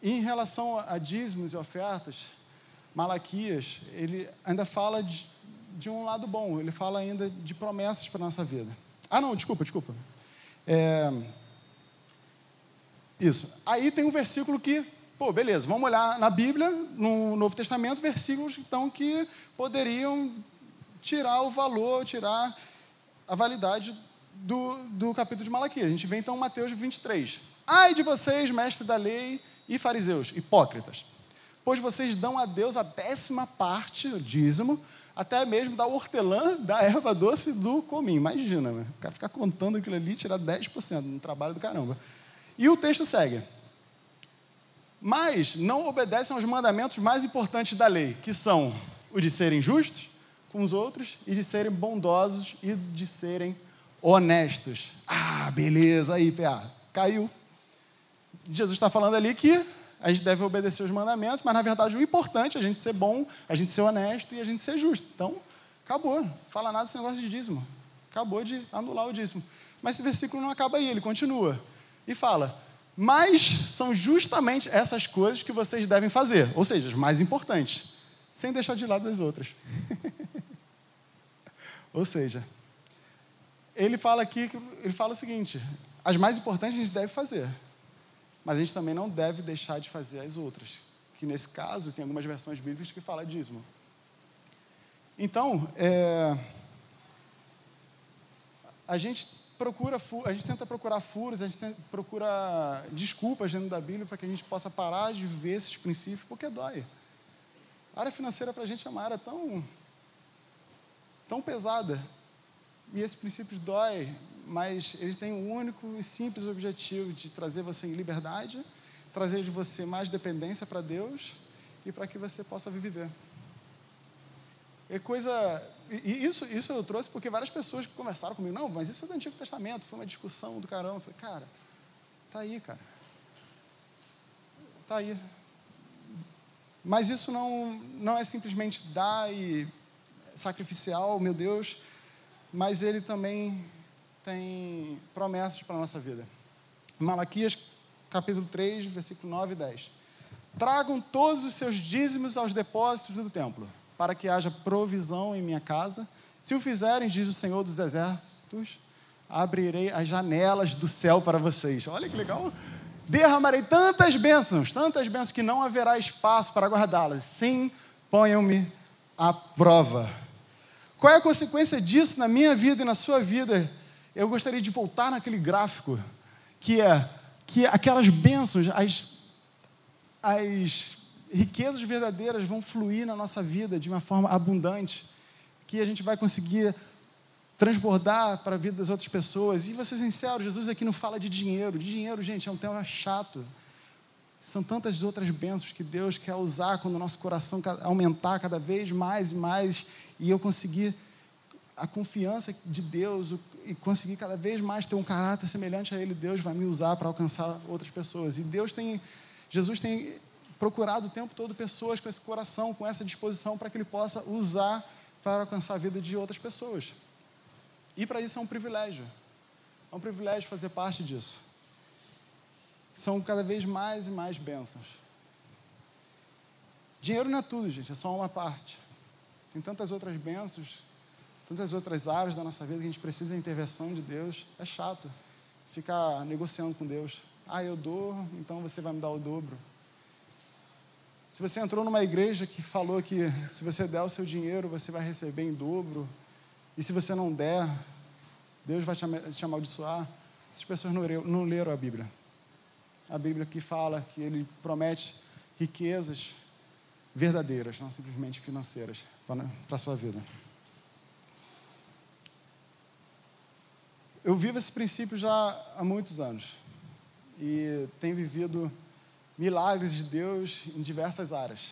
Speaker 1: em relação a dízimos e ofertas, Malaquias, ele ainda fala de, de um lado bom, ele fala ainda de promessas para a nossa vida. Ah, não, desculpa, desculpa. É... Isso. Aí tem um versículo que, pô, beleza, vamos olhar na Bíblia, no Novo Testamento, versículos então que poderiam tirar o valor, tirar a validade do, do capítulo de Malaquias. A gente vê então Mateus 23. Ai de vocês, mestres da lei e fariseus, hipócritas, pois vocês dão a Deus a décima parte, o dízimo, até mesmo da hortelã, da erva doce do cominho. Imagina, o cara ficar contando aquilo ali tirar 10% no trabalho do caramba. E o texto segue. Mas não obedecem aos mandamentos mais importantes da lei, que são o de serem justos com os outros e de serem bondosos e de serem honestos. Ah, beleza, aí, PA, caiu. Jesus está falando ali que a gente deve obedecer os mandamentos, mas na verdade o importante é a gente ser bom, a gente ser honesto e a gente ser justo. Então, acabou. Fala nada desse negócio de dízimo. Acabou de anular o dízimo. Mas esse versículo não acaba aí, ele continua. E fala: Mas são justamente essas coisas que vocês devem fazer, ou seja, as mais importantes, sem deixar de lado as outras. [laughs] ou seja, ele fala aqui, ele fala o seguinte: as mais importantes a gente deve fazer, mas a gente também não deve deixar de fazer as outras. Que nesse caso, tem algumas versões bíblicas que falam dízimo. Então, é, a gente procura, a gente tenta procurar furos, a gente tenta, procura desculpas dentro da Bíblia para que a gente possa parar de ver esses princípios, porque dói. A área financeira para a gente é uma área tão, tão pesada. E esses princípios dói, mas eles têm um único e simples objetivo de trazer você em liberdade, trazer de você mais dependência para Deus e para que você possa viver. É coisa. E isso, isso eu trouxe porque várias pessoas conversaram comigo. Não, mas isso é do Antigo Testamento, foi uma discussão do caramba. Eu falei, cara, tá aí, cara. Tá aí. Mas isso não, não é simplesmente dar e sacrificial, meu Deus, mas ele também tem promessas para a nossa vida. Malaquias capítulo 3, versículo 9 e 10. Tragam todos os seus dízimos aos depósitos do templo, para que haja provisão em minha casa. Se o fizerem, diz o Senhor dos Exércitos, abrirei as janelas do céu para vocês. Olha que legal. Derramarei tantas bênçãos, tantas bênçãos que não haverá espaço para guardá-las. Sim, ponham-me à prova. Qual é a consequência disso na minha vida e na sua vida? Eu gostaria de voltar naquele gráfico, que é que aquelas bênçãos, as, as riquezas verdadeiras vão fluir na nossa vida de uma forma abundante, que a gente vai conseguir transbordar para a vida das outras pessoas. E vou ser sincero, Jesus aqui não fala de dinheiro. De dinheiro, gente, é um tema chato. São tantas outras bênçãos que Deus quer usar quando o nosso coração aumentar cada vez mais e mais e eu conseguir a confiança de Deus e conseguir cada vez mais ter um caráter semelhante a Ele, Deus vai me usar para alcançar outras pessoas. E Deus tem, Jesus tem procurado o tempo todo pessoas com esse coração, com essa disposição para que Ele possa usar para alcançar a vida de outras pessoas. E para isso é um privilégio. É um privilégio fazer parte disso são cada vez mais e mais bênçãos. Dinheiro não é tudo, gente, é só uma parte. Tem tantas outras bênçãos, tantas outras áreas da nossa vida que a gente precisa da intervenção de Deus. É chato ficar negociando com Deus. Ah, eu dou, então você vai me dar o dobro. Se você entrou numa igreja que falou que se você der o seu dinheiro, você vai receber em dobro, e se você não der, Deus vai te amaldiçoar, essas pessoas não leram a Bíblia a Bíblia que fala que ele promete riquezas verdadeiras, não simplesmente financeiras, para a sua vida. Eu vivo esse princípio já há muitos anos e tenho vivido milagres de Deus em diversas áreas.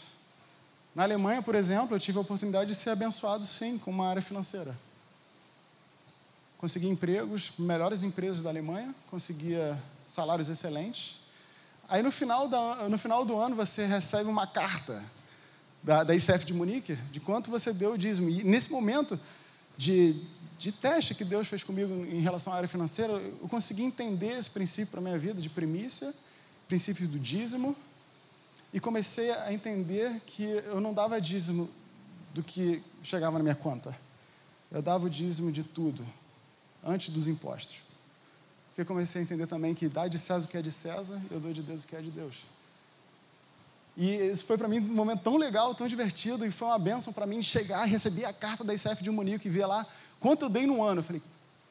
Speaker 1: Na Alemanha, por exemplo, eu tive a oportunidade de ser abençoado, sim, com uma área financeira. Consegui empregos, melhores empresas da Alemanha, conseguia salários excelentes, Aí no final, da, no final do ano você recebe uma carta da, da ICF de Munique de quanto você deu o dízimo. E nesse momento de, de teste que Deus fez comigo em relação à área financeira, eu consegui entender esse princípio para a minha vida de primícia, princípio do dízimo, e comecei a entender que eu não dava dízimo do que chegava na minha conta. Eu dava o dízimo de tudo, antes dos impostos. Porque comecei a entender também que dá de César o que é de César, eu dou de Deus o que é de Deus. E isso foi para mim um momento tão legal, tão divertido, e foi uma benção para mim chegar, receber a carta da ICF de Munique e ver lá quanto eu dei no ano. Eu falei,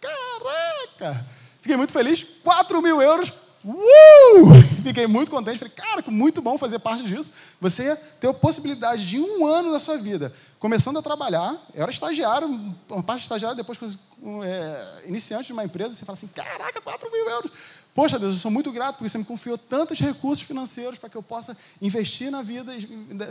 Speaker 1: caraca! Fiquei muito feliz, 4 mil euros Uh! [laughs] Fiquei muito contente. Falei, cara, muito bom fazer parte disso. Você ter a possibilidade de um ano da sua vida, começando a trabalhar. Eu era estagiário, uma parte de estagiário, depois é, iniciante de uma empresa. Você fala assim: caraca, 4 mil euros. Poxa, Deus, eu sou muito grato porque você me confiou tantos recursos financeiros para que eu possa investir na vida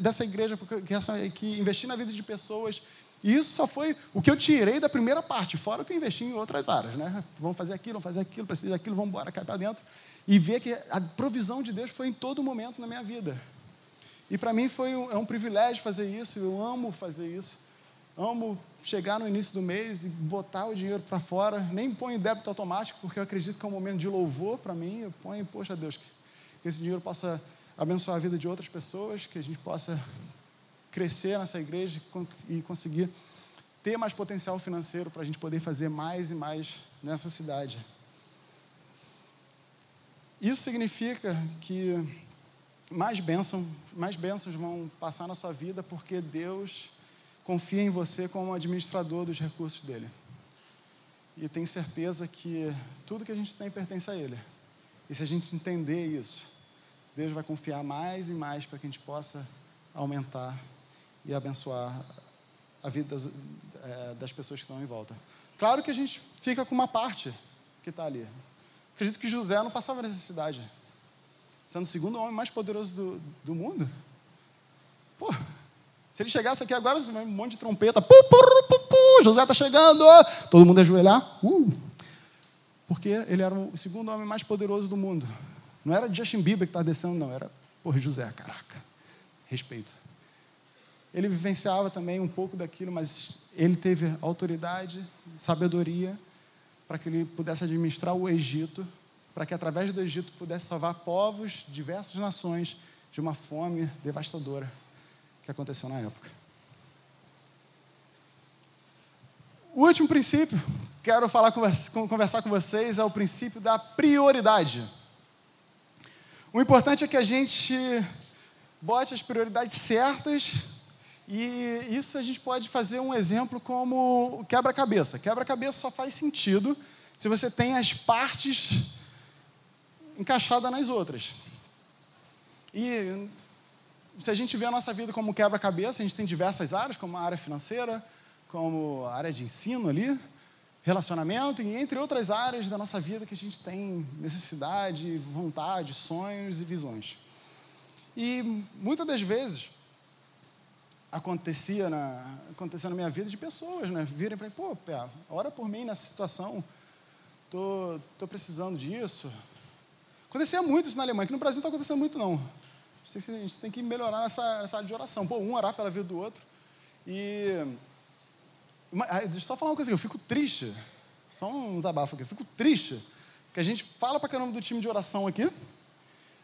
Speaker 1: dessa igreja, que, essa, que investir na vida de pessoas. E isso só foi o que eu tirei da primeira parte, fora o que eu investi em outras áreas. Né? Vamos fazer aquilo, vamos fazer aquilo, precisa daquilo, vamos embora, cai para dentro e ver que a provisão de Deus foi em todo momento na minha vida. E para mim foi um, é um privilégio fazer isso, eu amo fazer isso. Amo chegar no início do mês e botar o dinheiro para fora, nem ponho débito automático, porque eu acredito que é um momento de louvor para mim. Eu ponho, poxa Deus, que esse dinheiro possa abençoar a vida de outras pessoas, que a gente possa crescer nessa igreja e conseguir ter mais potencial financeiro para a gente poder fazer mais e mais nessa cidade. Isso significa que mais bênçãos, mais bênçãos vão passar na sua vida porque Deus confia em você como administrador dos recursos dele. E tem certeza que tudo que a gente tem pertence a Ele. E se a gente entender isso, Deus vai confiar mais e mais para que a gente possa aumentar e abençoar a vida das, é, das pessoas que estão em volta. Claro que a gente fica com uma parte que está ali. Acredito que José não passava necessidade. Sendo o segundo homem mais poderoso do, do mundo. Pô, se ele chegasse aqui agora, um monte de trompeta, pu, pu, pu, pu, José está chegando, todo mundo ajoelhar, uh, porque ele era o segundo homem mais poderoso do mundo. Não era Justin Bieber que está descendo, não, era por José, caraca, respeito. Ele vivenciava também um pouco daquilo, mas ele teve autoridade, sabedoria, para que ele pudesse administrar o Egito, para que através do Egito pudesse salvar povos, diversas nações, de uma fome devastadora que aconteceu na época. O último princípio que quero falar, conversar com vocês é o princípio da prioridade. O importante é que a gente bote as prioridades certas e isso a gente pode fazer um exemplo como quebra-cabeça. Quebra-cabeça só faz sentido se você tem as partes encaixadas nas outras. E se a gente vê a nossa vida como quebra-cabeça, a gente tem diversas áreas, como a área financeira, como a área de ensino ali, relacionamento, e entre outras áreas da nossa vida que a gente tem necessidade, vontade, sonhos e visões. E muitas das vezes acontecia na, acontecia na minha vida de pessoas, né? Virem para mim, pô, Pé, ora por mim nessa situação, tô, tô precisando disso. Acontecia muito isso na Alemanha, que no Brasil não está acontecendo muito não a gente tem que melhorar nessa, nessa área de oração. Pô, um orar pela vida do outro. E. Ah, deixa eu só falar uma coisa aqui, eu fico triste. Só um desabafo aqui. Eu fico triste. Que a gente fala pra caramba do time de oração aqui.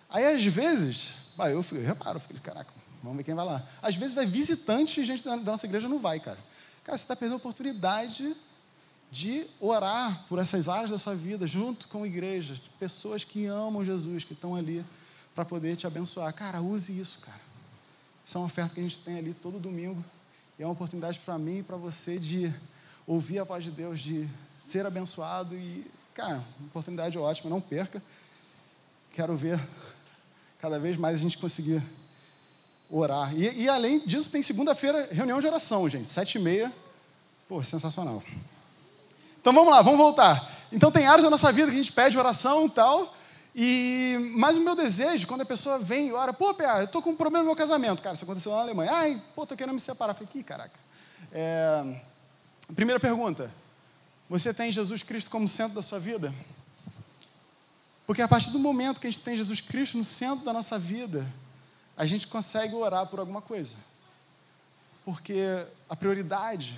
Speaker 1: Aí, às vezes, bah, eu, fico, eu reparo, eu fico, caraca, vamos ver quem vai lá. Às vezes vai visitante e gente da, nossa igreja não vai, cara. Cara, você está perdendo a oportunidade de orar por essas áreas da sua vida, junto com a igreja, pessoas que amam Jesus, que estão ali para poder te abençoar. Cara, use isso, cara. Isso é uma oferta que a gente tem ali todo domingo. E é uma oportunidade para mim e para você de ouvir a voz de Deus, de ser abençoado. E, cara, oportunidade ótima, não perca. Quero ver cada vez mais a gente conseguir orar. E, e além disso, tem segunda-feira reunião de oração, gente, sete e meia. Pô, sensacional. Então vamos lá, vamos voltar. Então tem áreas da nossa vida que a gente pede oração e tal. E, mas o meu desejo, quando a pessoa vem e ora, pô, Pé, eu tô com um problema no meu casamento. Cara, isso aconteceu na Alemanha. Ai, pô, tô querendo me separar. falei, que caraca. É, primeira pergunta. Você tem Jesus Cristo como centro da sua vida? Porque a partir do momento que a gente tem Jesus Cristo no centro da nossa vida, a gente consegue orar por alguma coisa. Porque a prioridade,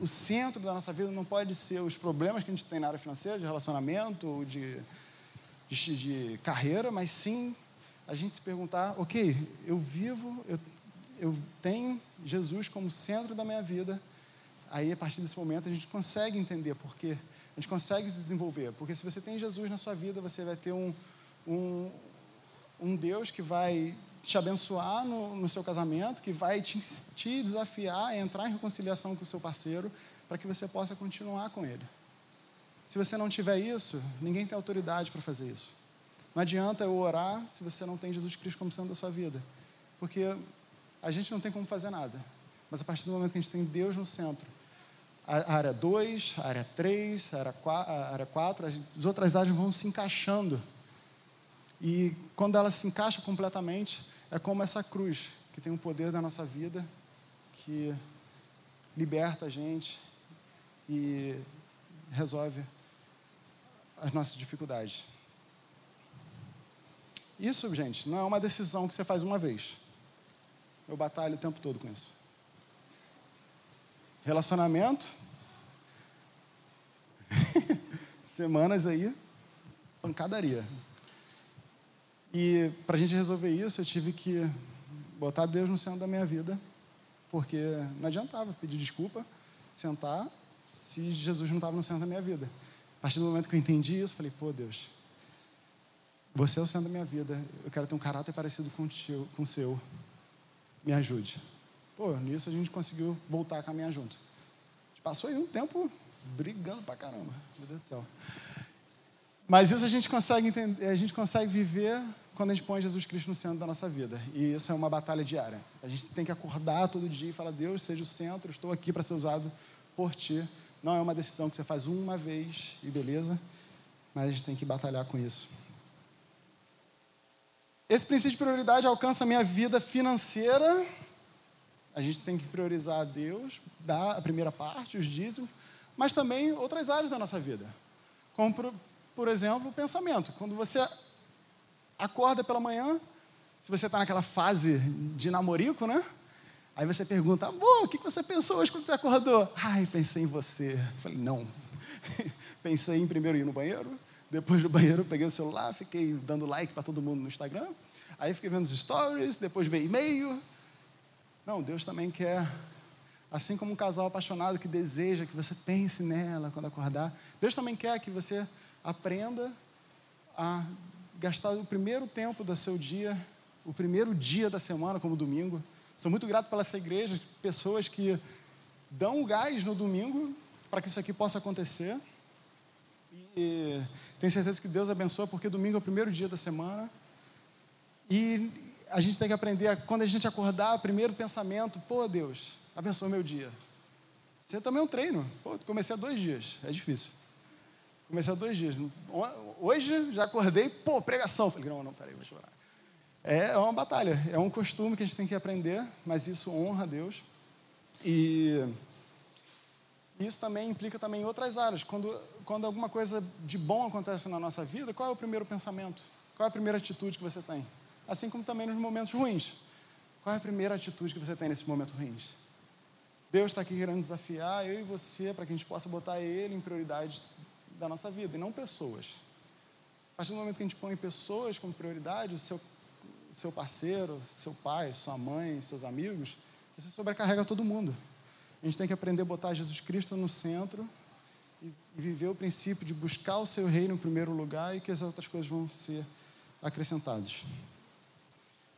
Speaker 1: o centro da nossa vida não pode ser os problemas que a gente tem na área financeira, de relacionamento, de de, de carreira, mas sim a gente se perguntar, ok, eu vivo, eu, eu tenho Jesus como centro da minha vida, aí a partir desse momento a gente consegue entender por quê, a gente consegue se desenvolver, porque se você tem Jesus na sua vida, você vai ter um, um, um Deus que vai te abençoar no, no seu casamento, que vai te, te desafiar a entrar em reconciliação com o seu parceiro, para que você possa continuar com ele. Se você não tiver isso, ninguém tem autoridade para fazer isso. Não adianta eu orar se você não tem Jesus Cristo como centro da sua vida. Porque a gente não tem como fazer nada. Mas a partir do momento que a gente tem Deus no centro, a área 2, a área 3, a área 4, as outras áreas vão se encaixando. E quando ela se encaixa completamente, é como essa cruz, que tem um poder da nossa vida, que liberta a gente e resolve as nossas dificuldades. Isso, gente, não é uma decisão que você faz uma vez. Eu batalho o tempo todo com isso. relacionamento. [laughs] Semanas aí, pancadaria. E para a gente resolver isso, eu tive que botar Deus no centro da minha vida, porque não adiantava pedir desculpa, sentar, se Jesus não estava no centro da minha vida. A partir do momento que eu entendi isso, falei, pô, Deus, você é o centro da minha vida, eu quero ter um caráter parecido com o seu, me ajude. Pô, nisso a gente conseguiu voltar a caminhar junto. A gente passou aí um tempo brigando pra caramba, meu Deus do céu. Mas isso a gente consegue entender, a gente consegue viver quando a gente põe Jesus Cristo no centro da nossa vida. E isso é uma batalha diária. A gente tem que acordar todo dia e falar: Deus, seja o centro, estou aqui para ser usado por Ti. Não é uma decisão que você faz uma vez e beleza, mas a gente tem que batalhar com isso. Esse princípio de prioridade alcança a minha vida financeira. A gente tem que priorizar a Deus, dar a primeira parte, os dízimos, mas também outras áreas da nossa vida. Como, por, por exemplo, o pensamento. Quando você acorda pela manhã, se você está naquela fase de namorico, né? Aí você pergunta, amor, o que você pensou hoje quando você acordou? Ai, pensei em você. falei, não. [laughs] pensei em primeiro ir no banheiro, depois do banheiro peguei o celular, fiquei dando like para todo mundo no Instagram. Aí fiquei vendo os stories, depois veio e-mail. Não, Deus também quer, assim como um casal apaixonado que deseja que você pense nela quando acordar, Deus também quer que você aprenda a gastar o primeiro tempo do seu dia, o primeiro dia da semana, como domingo. Sou muito grato pela essa igreja, pessoas que dão o gás no domingo para que isso aqui possa acontecer. E tenho certeza que Deus abençoa, porque domingo é o primeiro dia da semana. E a gente tem que aprender, quando a gente acordar, primeiro pensamento, pô Deus, abençoa meu dia. Você também é um treino. Pô, comecei há dois dias, é difícil. Comecei há dois dias. Hoje já acordei, pô, pregação. Falei, não, não, peraí, vou chorar. É uma batalha, é um costume que a gente tem que aprender, mas isso honra a Deus. E isso também implica também em outras áreas. Quando, quando alguma coisa de bom acontece na nossa vida, qual é o primeiro pensamento? Qual é a primeira atitude que você tem? Assim como também nos momentos ruins. Qual é a primeira atitude que você tem nesses momentos ruins? Deus está aqui querendo desafiar eu e você para que a gente possa botar Ele em prioridades da nossa vida e não pessoas. A partir do momento que a gente põe pessoas como prioridade, o seu, seu parceiro, seu pai, sua mãe, seus amigos, você sobrecarrega todo mundo. A gente tem que aprender a botar Jesus Cristo no centro e, viver o princípio de buscar o seu reino em primeiro lugar e que as outras coisas vão ser acrescentadas.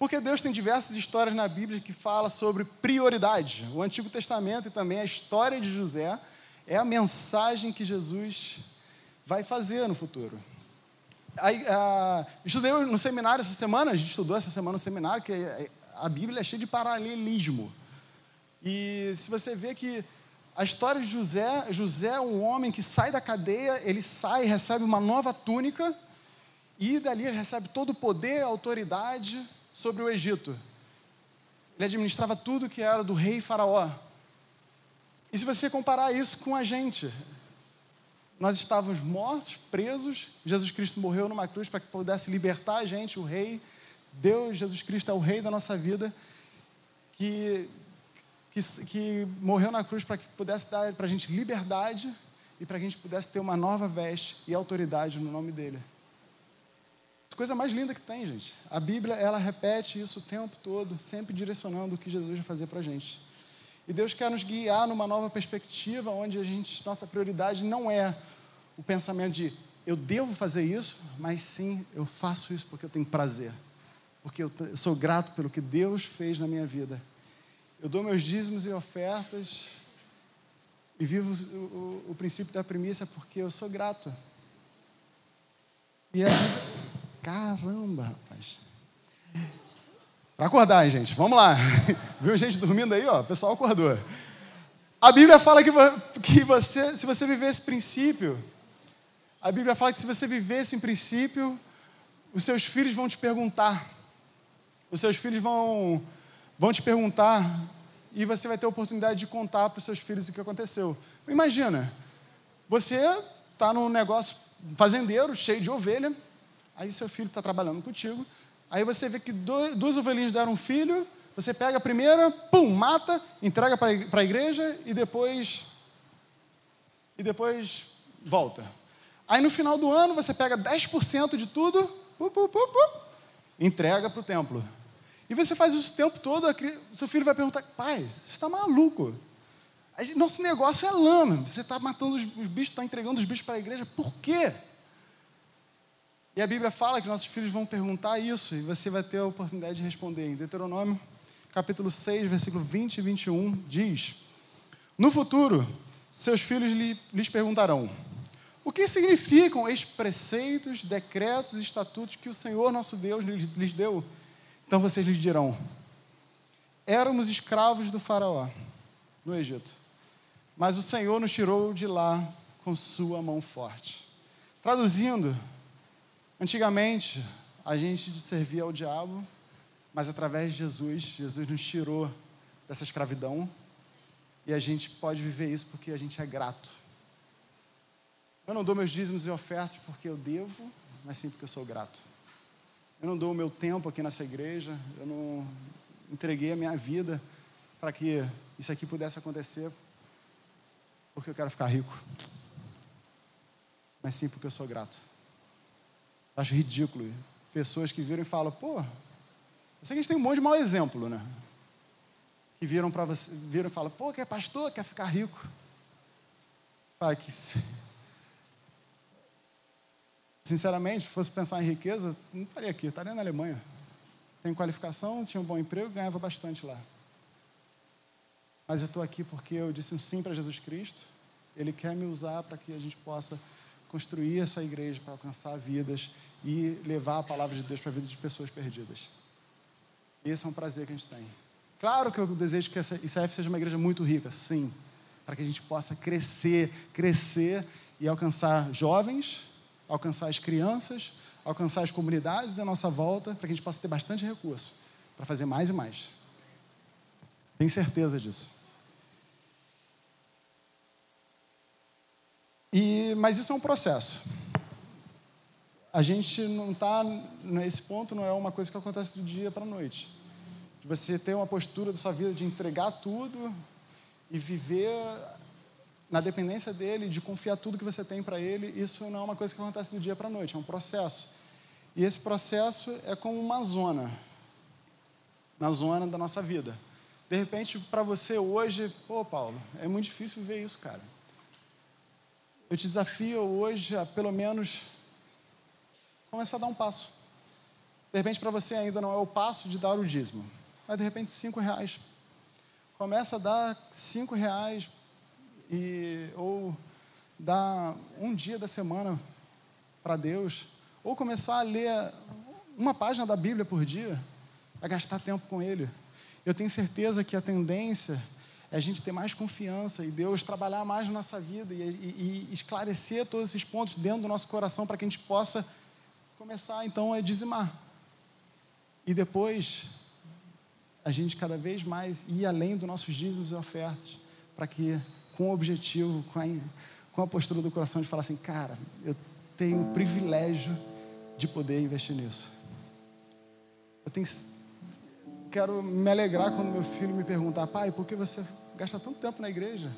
Speaker 1: Porque Deus tem diversas histórias na Bíblia que falam sobre prioridade. O Antigo Testamento e também a história de José é a mensagem que Jesus vai fazer no futuro. Aí, a, estudei no seminário essa semana, a gente estudou essa semana no seminário, que a Bíblia é cheia de paralelismo. E se você vê que a história de José, José é um homem que sai da cadeia, ele sai, recebe uma nova túnica, e dali ele recebe todo o poder, a autoridade sobre o Egito. Ele administrava tudo que era do rei Faraó. E se você comparar isso com a gente, nós estávamos mortos, presos. Jesus Cristo morreu numa cruz para que pudesse libertar a gente, o Rei. Deus, Jesus Cristo é o Rei da nossa vida, que, que, que morreu na cruz para que pudesse dar para a gente liberdade e para que a gente pudesse ter uma nova veste e autoridade no nome dele. Coisa mais linda que tem, gente. A Bíblia, ela repete isso o tempo todo, sempre direcionando o que Jesus vai fazer para a gente. E Deus quer nos guiar numa nova perspectiva, onde a gente, nossa prioridade não é o pensamento de eu devo fazer isso, mas sim eu faço isso porque eu tenho prazer, porque eu sou grato pelo que Deus fez na minha vida. Eu dou meus dízimos e ofertas e vivo o, o, o princípio da premissa porque eu sou grato. E aí, caramba, rapaz. Para acordar, hein, gente? Vamos lá. [laughs] Viu gente dormindo aí, ó? O pessoal acordou. A Bíblia fala que, que você, se você viver esse princípio, a Bíblia fala que se você viver esse princípio, os seus filhos vão te perguntar. Os seus filhos vão, vão te perguntar e você vai ter a oportunidade de contar para os seus filhos o que aconteceu. Imagina, você está num negócio fazendeiro, cheio de ovelha, aí seu filho está trabalhando contigo, Aí você vê que dois, duas ovelhinhas deram um filho, Você pega a primeira, pum, mata, entrega para a igreja e depois e depois volta. Aí no final do ano você pega 10% de tudo, pu, pu, pu, entrega para o templo. E você faz isso o tempo todo, seu filho vai perguntar, pai, você está maluco? Nosso negócio é lama, você está matando os bichos, está entregando os bichos para a igreja, por quê? E a Bíblia fala que nossos filhos vão perguntar isso, e você vai ter a oportunidade de responder. Em Deuteronômio, capítulo 6, versículo 20 e 21, diz: No futuro, seus filhos lhes perguntarão: O que significam estes preceitos, decretos e estatutos que o Senhor nosso Deus lhes deu? Então vocês lhes dirão: Éramos escravos do Faraó no Egito, mas o Senhor nos tirou de lá com sua mão forte. Traduzindo, antigamente a gente servia ao diabo, mas através de Jesus, Jesus nos tirou dessa escravidão e a gente pode viver isso porque a gente é grato. Eu não dou meus dízimos e ofertas porque eu devo, mas sim porque eu sou grato. Eu não dou o meu tempo aqui nessa igreja, eu não entreguei a minha vida para que isso aqui pudesse acontecer porque eu quero ficar rico. Mas sim porque eu sou grato. Acho ridículo pessoas que viram e falam, pô, eu sei que a gente tem um monte de mau exemplo, né? Que viram para você, viram e falam, pô, quer pastor, quer ficar rico. Para que Sinceramente, se fosse pensar em riqueza, não estaria aqui, estaria na Alemanha. Tenho qualificação, tinha um bom emprego, ganhava bastante lá. Mas eu estou aqui porque eu disse um sim para Jesus Cristo. Ele quer me usar para que a gente possa construir essa igreja para alcançar vidas e levar a palavra de Deus para a vida de pessoas perdidas. Esse é um prazer que a gente tem. Claro que eu desejo que essa ICF seja uma igreja muito rica, sim, para que a gente possa crescer, crescer e alcançar jovens, alcançar as crianças, alcançar as comunidades à nossa volta, para que a gente possa ter bastante recurso para fazer mais e mais. Tenho certeza disso. E, mas isso é um processo. A gente não está nesse ponto, não é uma coisa que acontece do dia para a noite. Você ter uma postura da sua vida de entregar tudo e viver na dependência dele, de confiar tudo que você tem para ele, isso não é uma coisa que acontece do dia para a noite, é um processo. E esse processo é como uma zona, na zona da nossa vida. De repente, para você hoje, pô, Paulo, é muito difícil ver isso, cara. Eu te desafio hoje a pelo menos começar a dar um passo. De repente, para você ainda não é o passo de dar o dízimo, mas de repente, cinco reais. Começa a dar cinco reais e, ou dar um dia da semana para Deus, ou começar a ler uma página da Bíblia por dia, a gastar tempo com Ele. Eu tenho certeza que a tendência é a gente ter mais confiança e Deus trabalhar mais na nossa vida e, e, e esclarecer todos esses pontos dentro do nosso coração para que a gente possa começar então a dizimar. E depois a gente cada vez mais ir além dos nossos dízimos e ofertas, para que com o objetivo, com a, com a postura do coração de falar assim, cara, eu tenho o privilégio de poder investir nisso. Eu tenho, quero me alegrar quando meu filho me perguntar, pai, por que você gasta tanto tempo na igreja?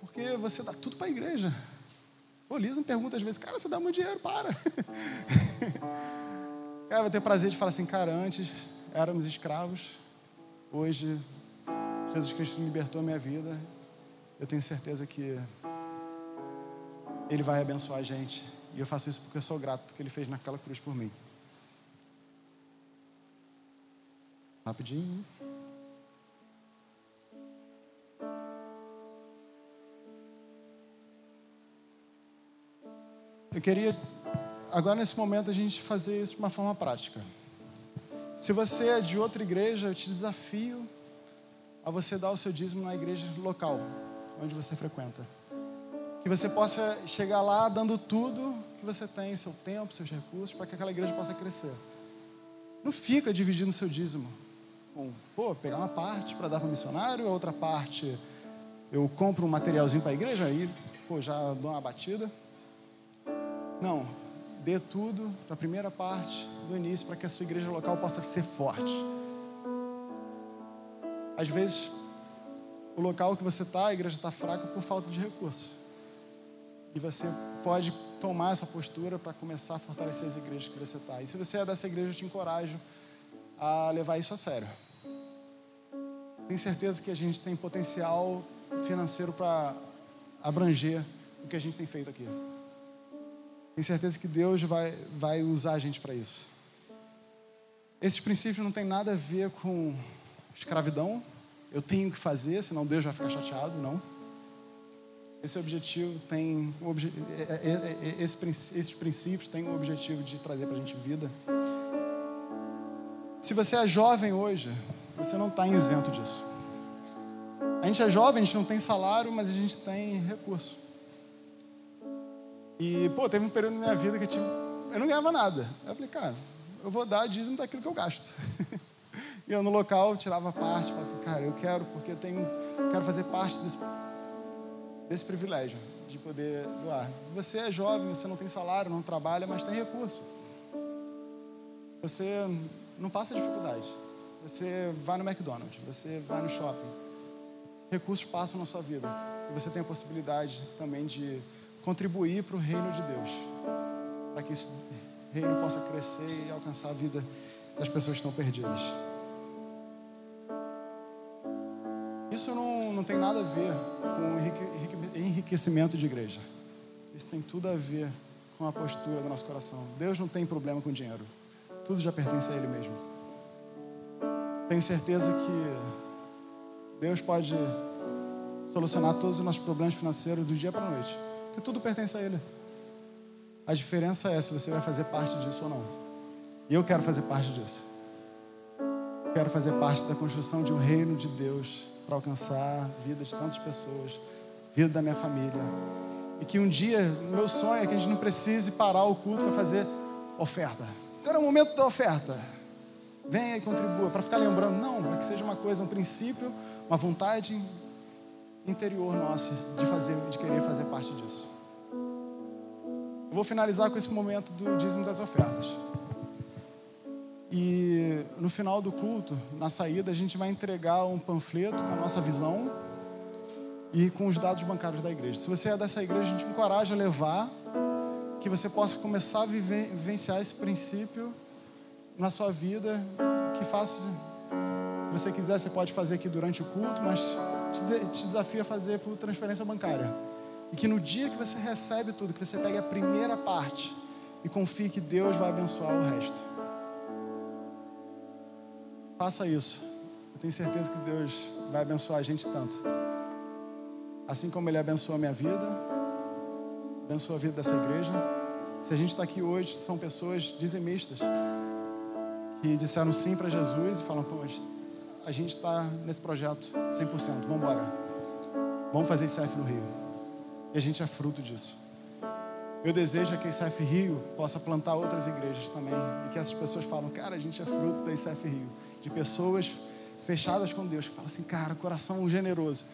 Speaker 1: Porque você dá tudo para a igreja. O Lisa me pergunta às vezes, cara, você dá muito dinheiro, para. [laughs] cara, eu vou ter prazer de falar assim, cara, antes éramos escravos, hoje Jesus Cristo libertou a minha vida eu tenho certeza que Ele vai abençoar a gente. E eu faço isso porque eu sou grato, porque Ele fez naquela cruz por mim. Rapidinho. Eu queria, agora nesse momento, a gente fazer isso de uma forma prática. Se você é de outra igreja, eu te desafio a você dar o seu dízimo na igreja local onde você frequenta. Que você possa chegar lá dando tudo que você tem, seu tempo, seus recursos, para que aquela igreja possa crescer. Não fica dividindo seu dízimo. Com, pô, pegar uma parte para dar para o missionário, a outra parte eu compro um materialzinho para a igreja, aí pô, já dou uma batida. Não, dê tudo da primeira parte, do início, para que a sua igreja local possa ser forte. Às vezes, o local que você está, a igreja está fraca por falta de recursos. E você pode tomar essa postura para começar a fortalecer as igrejas que você está. E se você é dessa igreja, eu te encorajo a levar isso a sério. Tenho certeza que a gente tem potencial financeiro para abranger o que a gente tem feito aqui. Tenho certeza que Deus vai, vai usar a gente para isso. Esses princípios não têm nada a ver com escravidão. Eu tenho que fazer, senão Deus vai ficar chateado. Não. Esse objetivo tem. É, é, é, esses princípios têm o objetivo de trazer para a gente vida. Se você é jovem hoje, você não está isento disso. A gente é jovem, a gente não tem salário, mas a gente tem recurso. E, pô, teve um período na minha vida que eu, tive, eu não ganhava nada. Eu falei, cara, eu vou dar dízimo daquilo que eu gasto. [laughs] e eu no local tirava parte, falava assim, cara, eu quero, porque eu tenho, quero fazer parte desse, desse privilégio de poder doar. Você é jovem, você não tem salário, não trabalha, mas tem recurso. Você não passa dificuldade. Você vai no McDonald's, você vai no shopping. Recursos passam na sua vida. E você tem a possibilidade também de contribuir para o reino de Deus. Para que esse reino possa crescer e alcançar a vida das pessoas que estão perdidas. Isso não, não tem nada a ver com enriquecimento de igreja. Isso tem tudo a ver com a postura do nosso coração. Deus não tem problema com dinheiro. Tudo já pertence a Ele mesmo. Tenho certeza que Deus pode solucionar todos os nossos problemas financeiros do dia para a noite. Porque tudo pertence a Ele. A diferença é se você vai fazer parte disso ou não. E eu quero fazer parte disso. Quero fazer parte da construção de um reino de Deus para alcançar a vida de tantas pessoas, vida da minha família. E que um dia, meu sonho é que a gente não precise parar o culto para fazer oferta. Agora é o momento da oferta. Venha e contribua, para ficar lembrando, não, é que seja uma coisa, um princípio, uma vontade interior nossa de fazer, de querer fazer parte disso. Eu vou finalizar com esse momento do dízimo das ofertas. E no final do culto, na saída, a gente vai entregar um panfleto com a nossa visão e com os dados bancários da igreja. Se você é dessa igreja, a gente encoraja a levar, que você possa começar a vivenciar esse princípio na sua vida, que faça. Se você quiser, você pode fazer aqui durante o culto, mas te, desafio a fazer por transferência bancária. E que no dia que você recebe tudo, que você pegue a primeira parte e confie que Deus vai abençoar o resto. Faça isso. Eu tenho certeza que Deus vai abençoar a gente tanto. Assim como Ele abençoou a minha vida, abençoou a vida dessa igreja. Se a gente está aqui hoje, são pessoas dizimistas que disseram sim para Jesus e falam: Pô, a gente está nesse projeto 100%, vamos embora. Vamos fazer ICF no Rio. E a gente é fruto disso. Meu desejo que a ICF Rio possa plantar outras igrejas também. E que essas pessoas falam, cara, a gente é fruto da ICF Rio. De pessoas fechadas com Deus. Que falam assim, cara, coração generoso.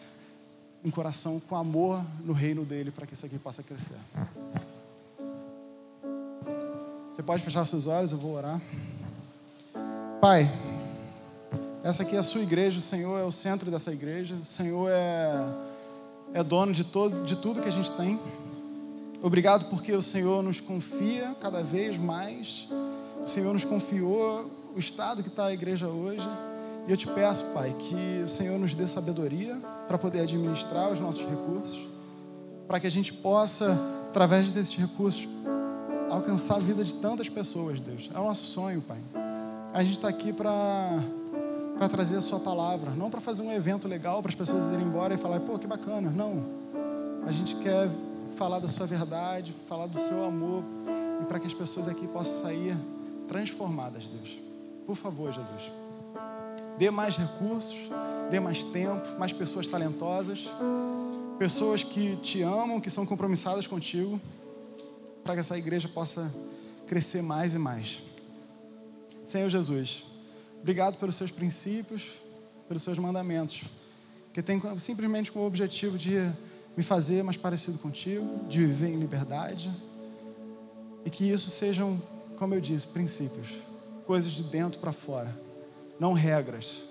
Speaker 1: Um coração com amor no reino dele para que isso aqui possa crescer. Você pode fechar seus olhos, eu vou orar. Pai, essa aqui é a sua igreja, o Senhor é o centro dessa igreja, o Senhor é, é dono de, todo, de tudo que a gente tem. Obrigado porque o Senhor nos confia cada vez mais, o Senhor nos confiou o estado que está a igreja hoje. E eu te peço, Pai, que o Senhor nos dê sabedoria para poder administrar os nossos recursos, para que a gente possa, através desses recursos, alcançar a vida de tantas pessoas, Deus. É o nosso sonho, Pai. A gente está aqui para para trazer a sua palavra, não para fazer um evento legal para as pessoas irem embora e falar, pô, que bacana. Não. A gente quer falar da sua verdade, falar do seu amor e para que as pessoas aqui possam sair transformadas, Deus. Por favor, Jesus. Dê mais recursos, dê mais tempo, mais pessoas talentosas, pessoas que te amam, que são compromissadas contigo, para que essa igreja possa crescer mais e mais. Senhor Jesus, Obrigado pelos seus princípios, pelos seus mandamentos, que tem simplesmente com o objetivo de me fazer mais parecido contigo, de viver em liberdade, e que isso sejam, como eu disse, princípios, coisas de dentro para fora, não regras.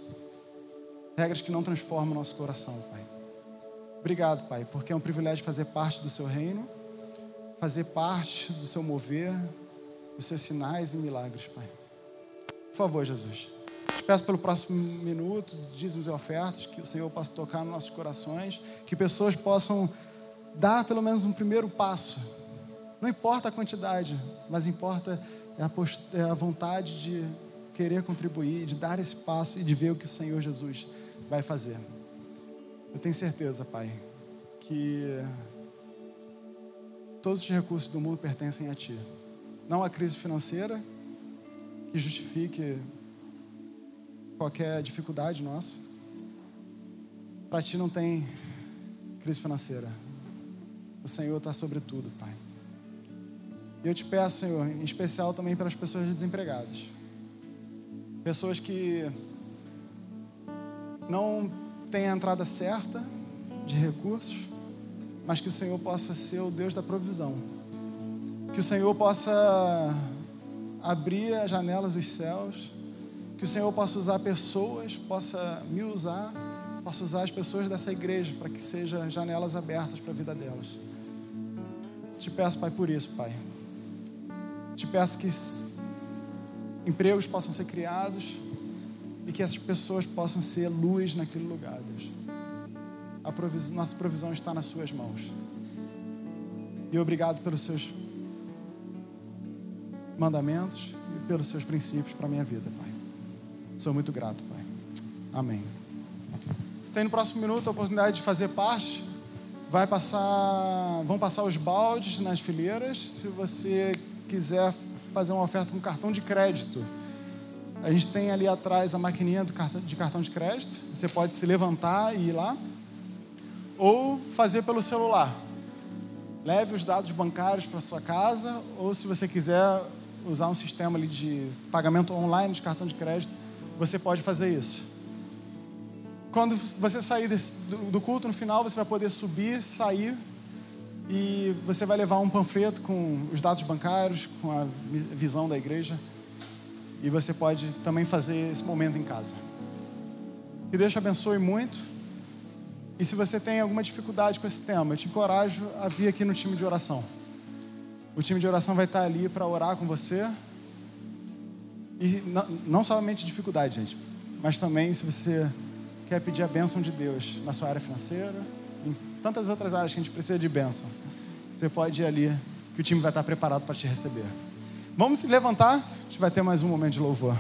Speaker 1: regras que não transformam o nosso coração, Pai. Obrigado, Pai, porque é um privilégio fazer parte do seu reino, fazer parte do seu mover, dos seus sinais e milagres, Pai. Por favor, Jesus. Te peço pelo próximo minuto, dízimos e ofertas, que o Senhor possa tocar nos nossos corações, que pessoas possam dar pelo menos um primeiro passo. Não importa a quantidade, mas importa a, é a vontade de querer contribuir, de dar esse passo e de ver o que o Senhor Jesus vai fazer. Eu tenho certeza, Pai, que todos os recursos do mundo pertencem a Ti. Não a crise financeira que justifique qualquer dificuldade nossa. Para Ti não tem crise financeira. O Senhor está sobre tudo, Pai. E eu te peço, Senhor, em especial também pelas pessoas desempregadas. Pessoas que não têm a entrada certa de recursos, mas que o Senhor possa ser o Deus da provisão. Que o Senhor possa abrir as janelas dos céus. Que o Senhor possa usar pessoas, possa me usar, possa usar as pessoas dessa igreja para que sejam janelas abertas para a vida delas. Te peço, Pai, por isso, Pai. Te peço que empregos possam ser criados e que essas pessoas possam ser luz naquele lugar, Deus. A provisão, nossa provisão está nas Suas mãos. E obrigado pelos Seus mandamentos e pelos Seus princípios para a minha vida, Pai. Sou muito grato, Pai. Amém. Você tem no próximo minuto a oportunidade de fazer parte vai passar, vão passar os baldes nas fileiras. Se você quiser fazer uma oferta com cartão de crédito, a gente tem ali atrás a maquininha do cartão, de cartão de crédito. Você pode se levantar e ir lá, ou fazer pelo celular. Leve os dados bancários para sua casa, ou se você quiser usar um sistema ali de pagamento online de cartão de crédito, você pode fazer isso. Quando você sair desse, do, do culto no final, você vai poder subir, sair e você vai levar um panfleto com os dados bancários, com a visão da igreja. E você pode também fazer esse momento em casa. Que Deus te abençoe muito. E se você tem alguma dificuldade com esse tema, eu te encorajo a vir aqui no time de oração. O time de oração vai estar ali para orar com você. E não, não somente dificuldade, gente, mas também se você quer pedir a bênção de Deus na sua área financeira, em tantas outras áreas que a gente precisa de bênção, você pode ir ali, que o time vai estar preparado para te receber. Vamos se levantar, a gente vai ter mais um momento de louvor.